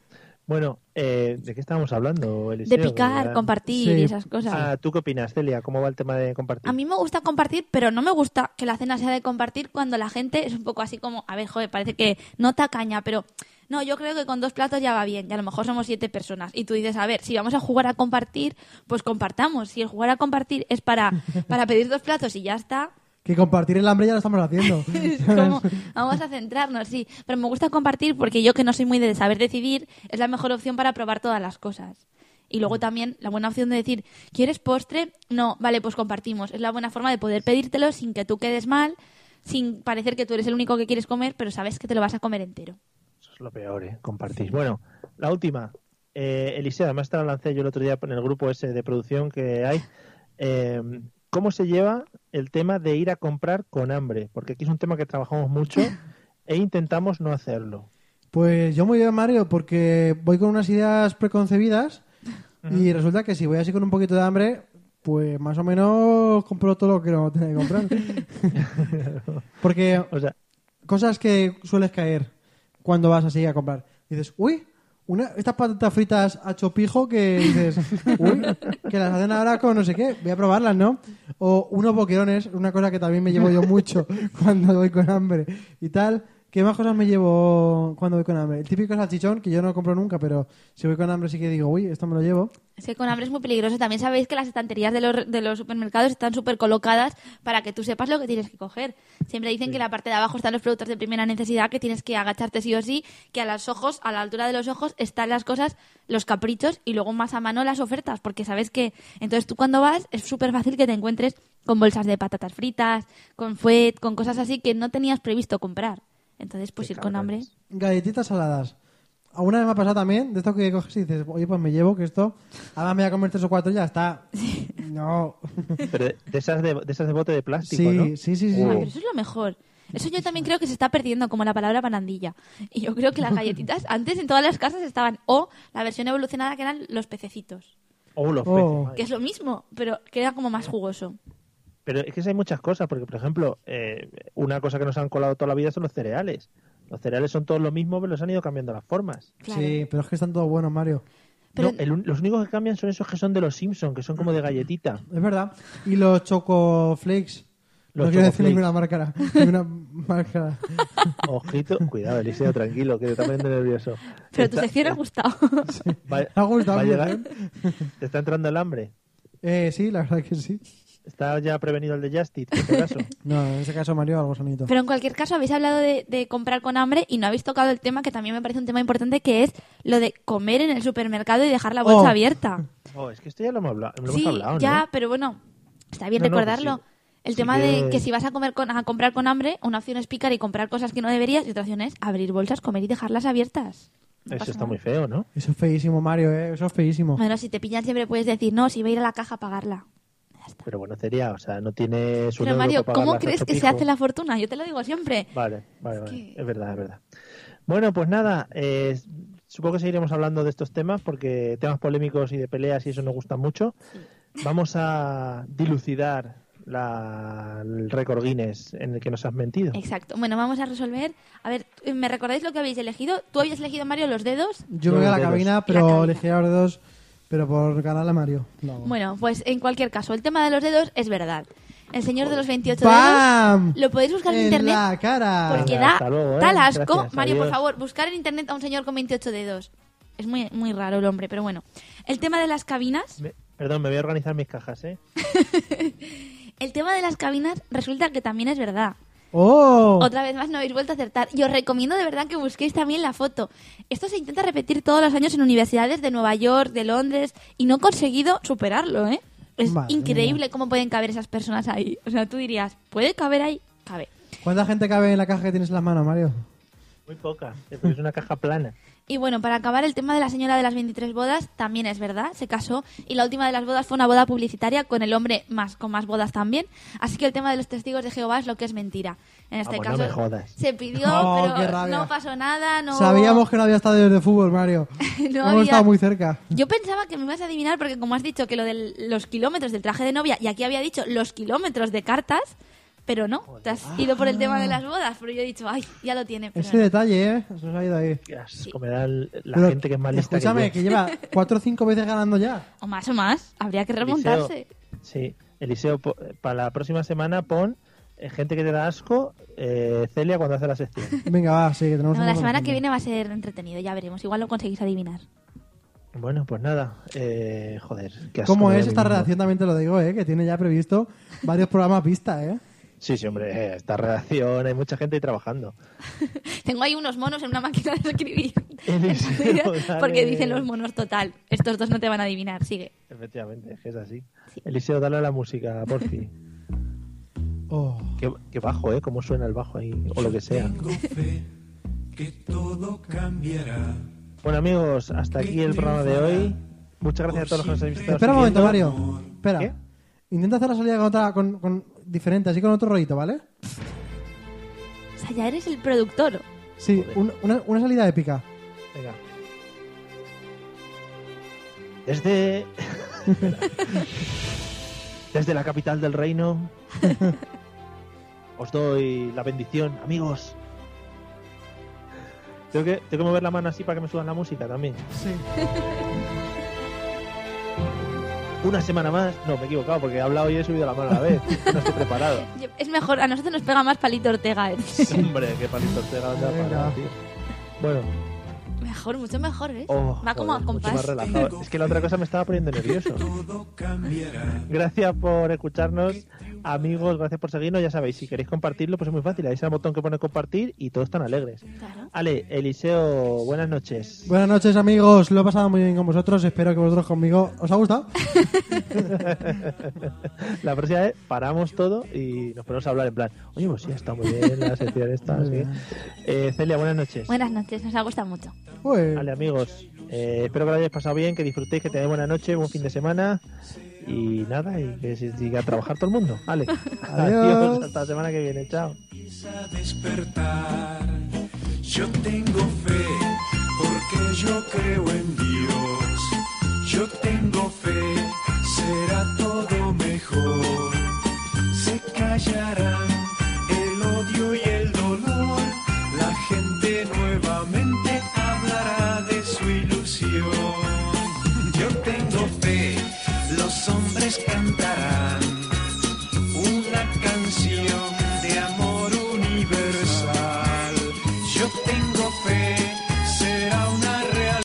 S1: Bueno, eh, ¿de qué estábamos hablando, Eliseo?
S3: De picar, compartir
S2: Sí.
S3: y esas cosas.
S1: Ah, ¿Tú qué opinas, Celia? ¿Cómo va el tema de compartir?
S3: A mí me gusta compartir, pero no me gusta que la cena sea de compartir cuando la gente es un poco así como, a ver, joder, parece que no tacaña, pero no, yo creo que con dos platos ya va bien, y a lo mejor somos siete personas. Y tú dices, a ver, si vamos a jugar a compartir, pues compartamos. Si el jugar a compartir es para, para pedir dos platos y ya está,
S2: Que compartir el hambre ya lo estamos haciendo.
S3: como, vamos a centrarnos, sí. Pero me gusta compartir porque yo que no soy muy de saber decidir, es la mejor opción para probar todas las cosas. Y luego también la buena opción de decir, ¿quieres postre? No, vale, pues compartimos. Es la buena forma de poder pedírtelo sin que tú quedes mal, sin parecer que tú eres el único que quieres comer, pero sabes que te lo vas a comer entero.
S1: Eso es lo peor, ¿eh? Compartir. Bueno, la última. Eh, Eliseo, además te la lancé yo el otro día en el grupo ese de producción que hay. Eh, cómo se lleva el tema de ir a comprar con hambre, porque aquí es un tema que trabajamos mucho e intentamos no hacerlo.
S2: Pues yo muy bien, Mario, porque voy con unas ideas preconcebidas y resulta que si voy así con un poquito de hambre, pues más o menos compro todo lo que no tengo que comprar. porque
S1: O sea,
S2: cosas que sueles caer cuando vas así a comprar. Dices, uy, una, estas patatas fritas a chopijo que dices, uy, que las hacen ahora con no sé qué, voy a probarlas, ¿no? O unos boquerones, una cosa que también me llevo yo mucho cuando voy con hambre y tal. ¿Qué más cosas me llevo cuando voy con hambre? El típico salchichón, que yo no compro nunca, pero si voy con hambre sí que digo, uy, esto me lo llevo.
S3: Es que con hambre es muy peligroso. También sabéis que las estanterías de los, de los supermercados están súper colocadas para que tú sepas lo que tienes que coger. Siempre dicen que en la parte de abajo están los productos de primera necesidad, que tienes que agacharte sí o sí, que a los ojos, a la altura de los ojos, están las cosas, los caprichos y luego más a mano las ofertas, porque sabes que entonces tú cuando vas es súper fácil que te encuentres con bolsas de patatas fritas, con fuet, con cosas así que no tenías previsto comprar. Entonces, pues
S1: Qué
S3: ir con hambre.
S2: Galletitas saladas. Alguna vez me ha pasado también, de esto que coges y dices, oye, pues me llevo que esto, ahora me voy a comer tres o cuatro y ya está. No.
S1: pero de de esas de, de esas de bote de plástico,
S2: Sí,
S1: ¿no?
S2: sí, sí, sí.
S1: Oh.
S3: Ah, pero eso es lo mejor. Eso yo también creo que se está perdiendo, como la palabra barandilla. Y yo creo que las galletitas antes en todas las casas estaban, o la versión evolucionada que eran los pececitos,
S1: Oh, los
S2: Oh.
S1: peces,
S3: que es lo mismo, pero que era como más jugoso.
S1: Pero es que hay muchas cosas, porque por ejemplo, eh, una cosa que nos han colado toda la vida son los cereales. Los cereales son todos lo mismo, pero los han ido cambiando las formas.
S3: Claro.
S2: Sí, pero es que están todos buenos, Mario.
S3: Pero-
S1: No, el un- los únicos que cambian son esos que son de los Simpsons, que son como de galletita.
S2: Es verdad. Y los Choco Flakes.
S1: Los
S2: no quiero decir ninguna marca. Ninguna marca.
S1: Ojito, cuidado, Eliseo, tranquilo, que te está poniendo nervioso.
S3: Pero tu
S1: Está-
S3: sección ha gustado.
S1: va,
S2: Me ha gustado
S1: va a llegar-. ¿Te está entrando el hambre?
S2: Eh, sí, la verdad que sí.
S1: ¿Está ya prevenido el de Justit, por si acaso?
S2: No, en ese caso, Mario, algo sonito.
S3: Pero en cualquier caso, habéis hablado de, de comprar con hambre y no habéis tocado el tema que también me parece un tema importante, que es lo de comer en el supermercado y dejar la bolsa
S2: Oh.
S3: abierta.
S1: Oh, es que esto ya lo hemos hablado, lo
S3: sí,
S1: hemos hablado, ¿no?
S3: ya, pero bueno, está bien
S1: No, no, pues
S3: recordarlo.
S1: sí.
S3: El
S1: Sí
S3: tema
S1: que-
S3: de que si vas a comer con, a comprar con hambre, una opción es picar y comprar cosas que no deberías y otra opción es abrir bolsas, comer y dejarlas abiertas. No
S1: Eso está
S3: nada.
S1: muy feo, ¿no?
S2: Eso es feísimo, Mario, ¿eh? Eso es feísimo.
S3: Bueno, si te pillan siempre puedes decir, no, si voy a ir a la caja a pagarla.
S1: Pero bueno, sería, o sea, no tienes un
S3: Pero
S1: euro
S3: Mario,
S1: para
S3: ¿cómo crees que se hace la fortuna? Yo te lo digo siempre.
S1: Vale, vale, vale.
S3: que-
S1: Es verdad, es verdad. Bueno, pues nada, eh, supongo que seguiremos hablando de estos temas porque temas polémicos y de peleas y eso nos gustan mucho. Vamos a dilucidar la, el récord Guinness en el que nos has mentido.
S3: Exacto. Bueno, vamos a resolver. A ver, ¿me recordáis lo que habéis elegido? ¿Tú habías elegido, Mario, los dedos?
S2: Yo me voy a la
S1: dedos.
S2: cabina,
S3: La
S2: pero
S3: cabina.
S2: elegí a los dedos, pero por ganarle a Mario. Hago.
S3: Bueno, pues en cualquier caso, el tema de los dedos es verdad. El señor de los 28
S2: ¡Bam!
S3: dedos lo podéis buscar en,
S2: En
S3: internet
S2: la cara.
S3: porque da
S1: hasta luego, ¿eh?
S3: tal asco.
S1: Gracias,
S3: Mario, por favor, buscar en internet a un señor con 28 dedos. Es muy, muy raro el hombre, pero bueno. El tema de las cabinas,
S1: Me- perdón, me voy a organizar mis cajas, ¿eh?
S3: el tema de las cabinas resulta que también es verdad.
S2: ¡Oh!
S3: Otra vez más no habéis vuelto a acertar. Y os recomiendo de verdad que busquéis también la foto. Esto se intenta repetir todos los años en universidades de Nueva York, de Londres, y no he conseguido superarlo, ¿eh? Es
S2: Madre
S3: increíble cómo pueden caber esas personas ahí. O sea, tú dirías, ¿puede caber ahí? Cabe.
S2: ¿Cuánta gente cabe en la caja que tienes en las manos, Mario?
S1: Muy poca, es una caja plana.
S3: Y bueno, para acabar, el tema de la señora de las 23 bodas también es verdad, se casó y la última de las bodas fue una boda publicitaria con el hombre más con más bodas también. Así que el tema de los testigos de Jehová es lo que es mentira. En este
S1: Vamos, no
S3: caso
S1: me jodas.
S3: se pidió,
S2: Oh, qué
S3: pero
S2: rabia.
S3: no pasó nada, no
S2: Sabíamos que no había estadios de fútbol, Mario.
S3: No
S2: Hemos
S3: había-
S2: estado muy cerca.
S3: Yo pensaba que me ibas a adivinar porque como has dicho que lo de los kilómetros del traje de novia y aquí había dicho los kilómetros de cartas, pero no, te has ido por el tema de las bodas, pero yo he dicho, ay, ya lo tiene. pero
S2: Ese
S3: no.
S2: detalle, ¿eh? Se nos ha ido ahí.
S1: El- la
S2: Pero,
S1: gente que es más lista
S2: Escúchame,
S1: que
S2: lleva cuatro o cinco veces ganando ya.
S3: O más o más, habría que remontarse.
S1: Eliseo, sí, Eliseo, po- para la próxima semana pon eh, gente que te da asco, eh, Celia cuando hace la sección.
S2: Venga, va, sí, que tenemos
S3: No,
S2: un
S3: la semana que viene va a ser entretenido, ya veremos, igual lo conseguís adivinar.
S1: Bueno, pues nada, eh, joder. qué asco
S2: ¿Cómo
S1: me da
S2: es
S1: a mí
S2: esta
S1: mismo.
S2: redacción? También te lo digo, ¿eh? Que tiene ya previsto varios programas pista, ¿eh?
S1: Sí, sí, hombre, eh, esta redacción, hay mucha gente ahí trabajando.
S3: Tengo ahí unos monos en una máquina de escribir.
S1: Eliseo.
S3: Porque dicen los monos total. Estos dos no te van a adivinar, sigue.
S1: Efectivamente, es que es así.
S3: Sí.
S1: Eliseo, dale a la música, por fin.
S2: Oh.
S1: Qué, qué bajo, ¿eh? Cómo suena el bajo ahí, o lo que sea.
S5: Tengo fe que todo cambiará.
S1: Bueno, amigos, hasta aquí el programa de hoy. Muchas gracias a todos los que nos habéis visto.
S2: Espera un momento, Mario. Espera.
S1: ¿Qué?
S2: Intenta hacer la salida con otra, con, con- diferente, así con otro rollito, ¿vale?
S3: O sea, ya eres el productor.
S2: Sí,
S1: Joder.
S2: un- una, una salida épica.
S1: Venga. Desde. Desde la capital del reino. Os doy la bendición, amigos. Tengo que, tengo que mover la mano así para que me suban la música también.
S2: Sí.
S1: Una semana más. No, me he equivocado porque he hablado y he subido la mano a la vez. No estoy preparado.
S3: Es mejor, a nosotros nos pega más Palito Ortega. ¿eh?
S1: Hombre, qué palito te
S2: Venga.
S1: para, tío. Bueno,
S3: Mejor, mucho mejor, ¿ves?
S1: oh,
S3: Va como
S1: joder,
S3: a
S1: mucho más
S3: compás.
S1: relajado. Es que la otra cosa me estaba poniendo nervioso. Gracias por escucharnos, amigos. Gracias por seguirnos. Ya sabéis, si queréis compartirlo, pues es muy fácil. Ahí está el botón que pone compartir y todos están alegres.
S3: Claro.
S1: Ale, Eliseo, buenas noches.
S2: Buenas noches, amigos. Lo he pasado muy bien con vosotros. Espero que vosotros conmigo os ha gustado.
S1: La próxima vez paramos todo y nos ponemos a hablar en plan, oye, pues sí, está muy bien la sección esta.
S2: Muy
S1: sí".
S2: bien.
S1: Eh, Celia, buenas noches.
S3: Buenas noches, nos ha gustado mucho.
S2: Pues,
S1: Vale, amigos, eh, espero que lo hayáis pasado bien, que disfrutéis, que tengáis buena noche, buen fin de semana y nada, y que se siga a trabajar todo el mundo. Vale,
S2: Adiós.
S1: hasta la semana que viene, chao.
S5: despertar. Yo tengo fe porque yo creo en Dios. Yo tengo fe, será todo mejor. Se callarán el odio y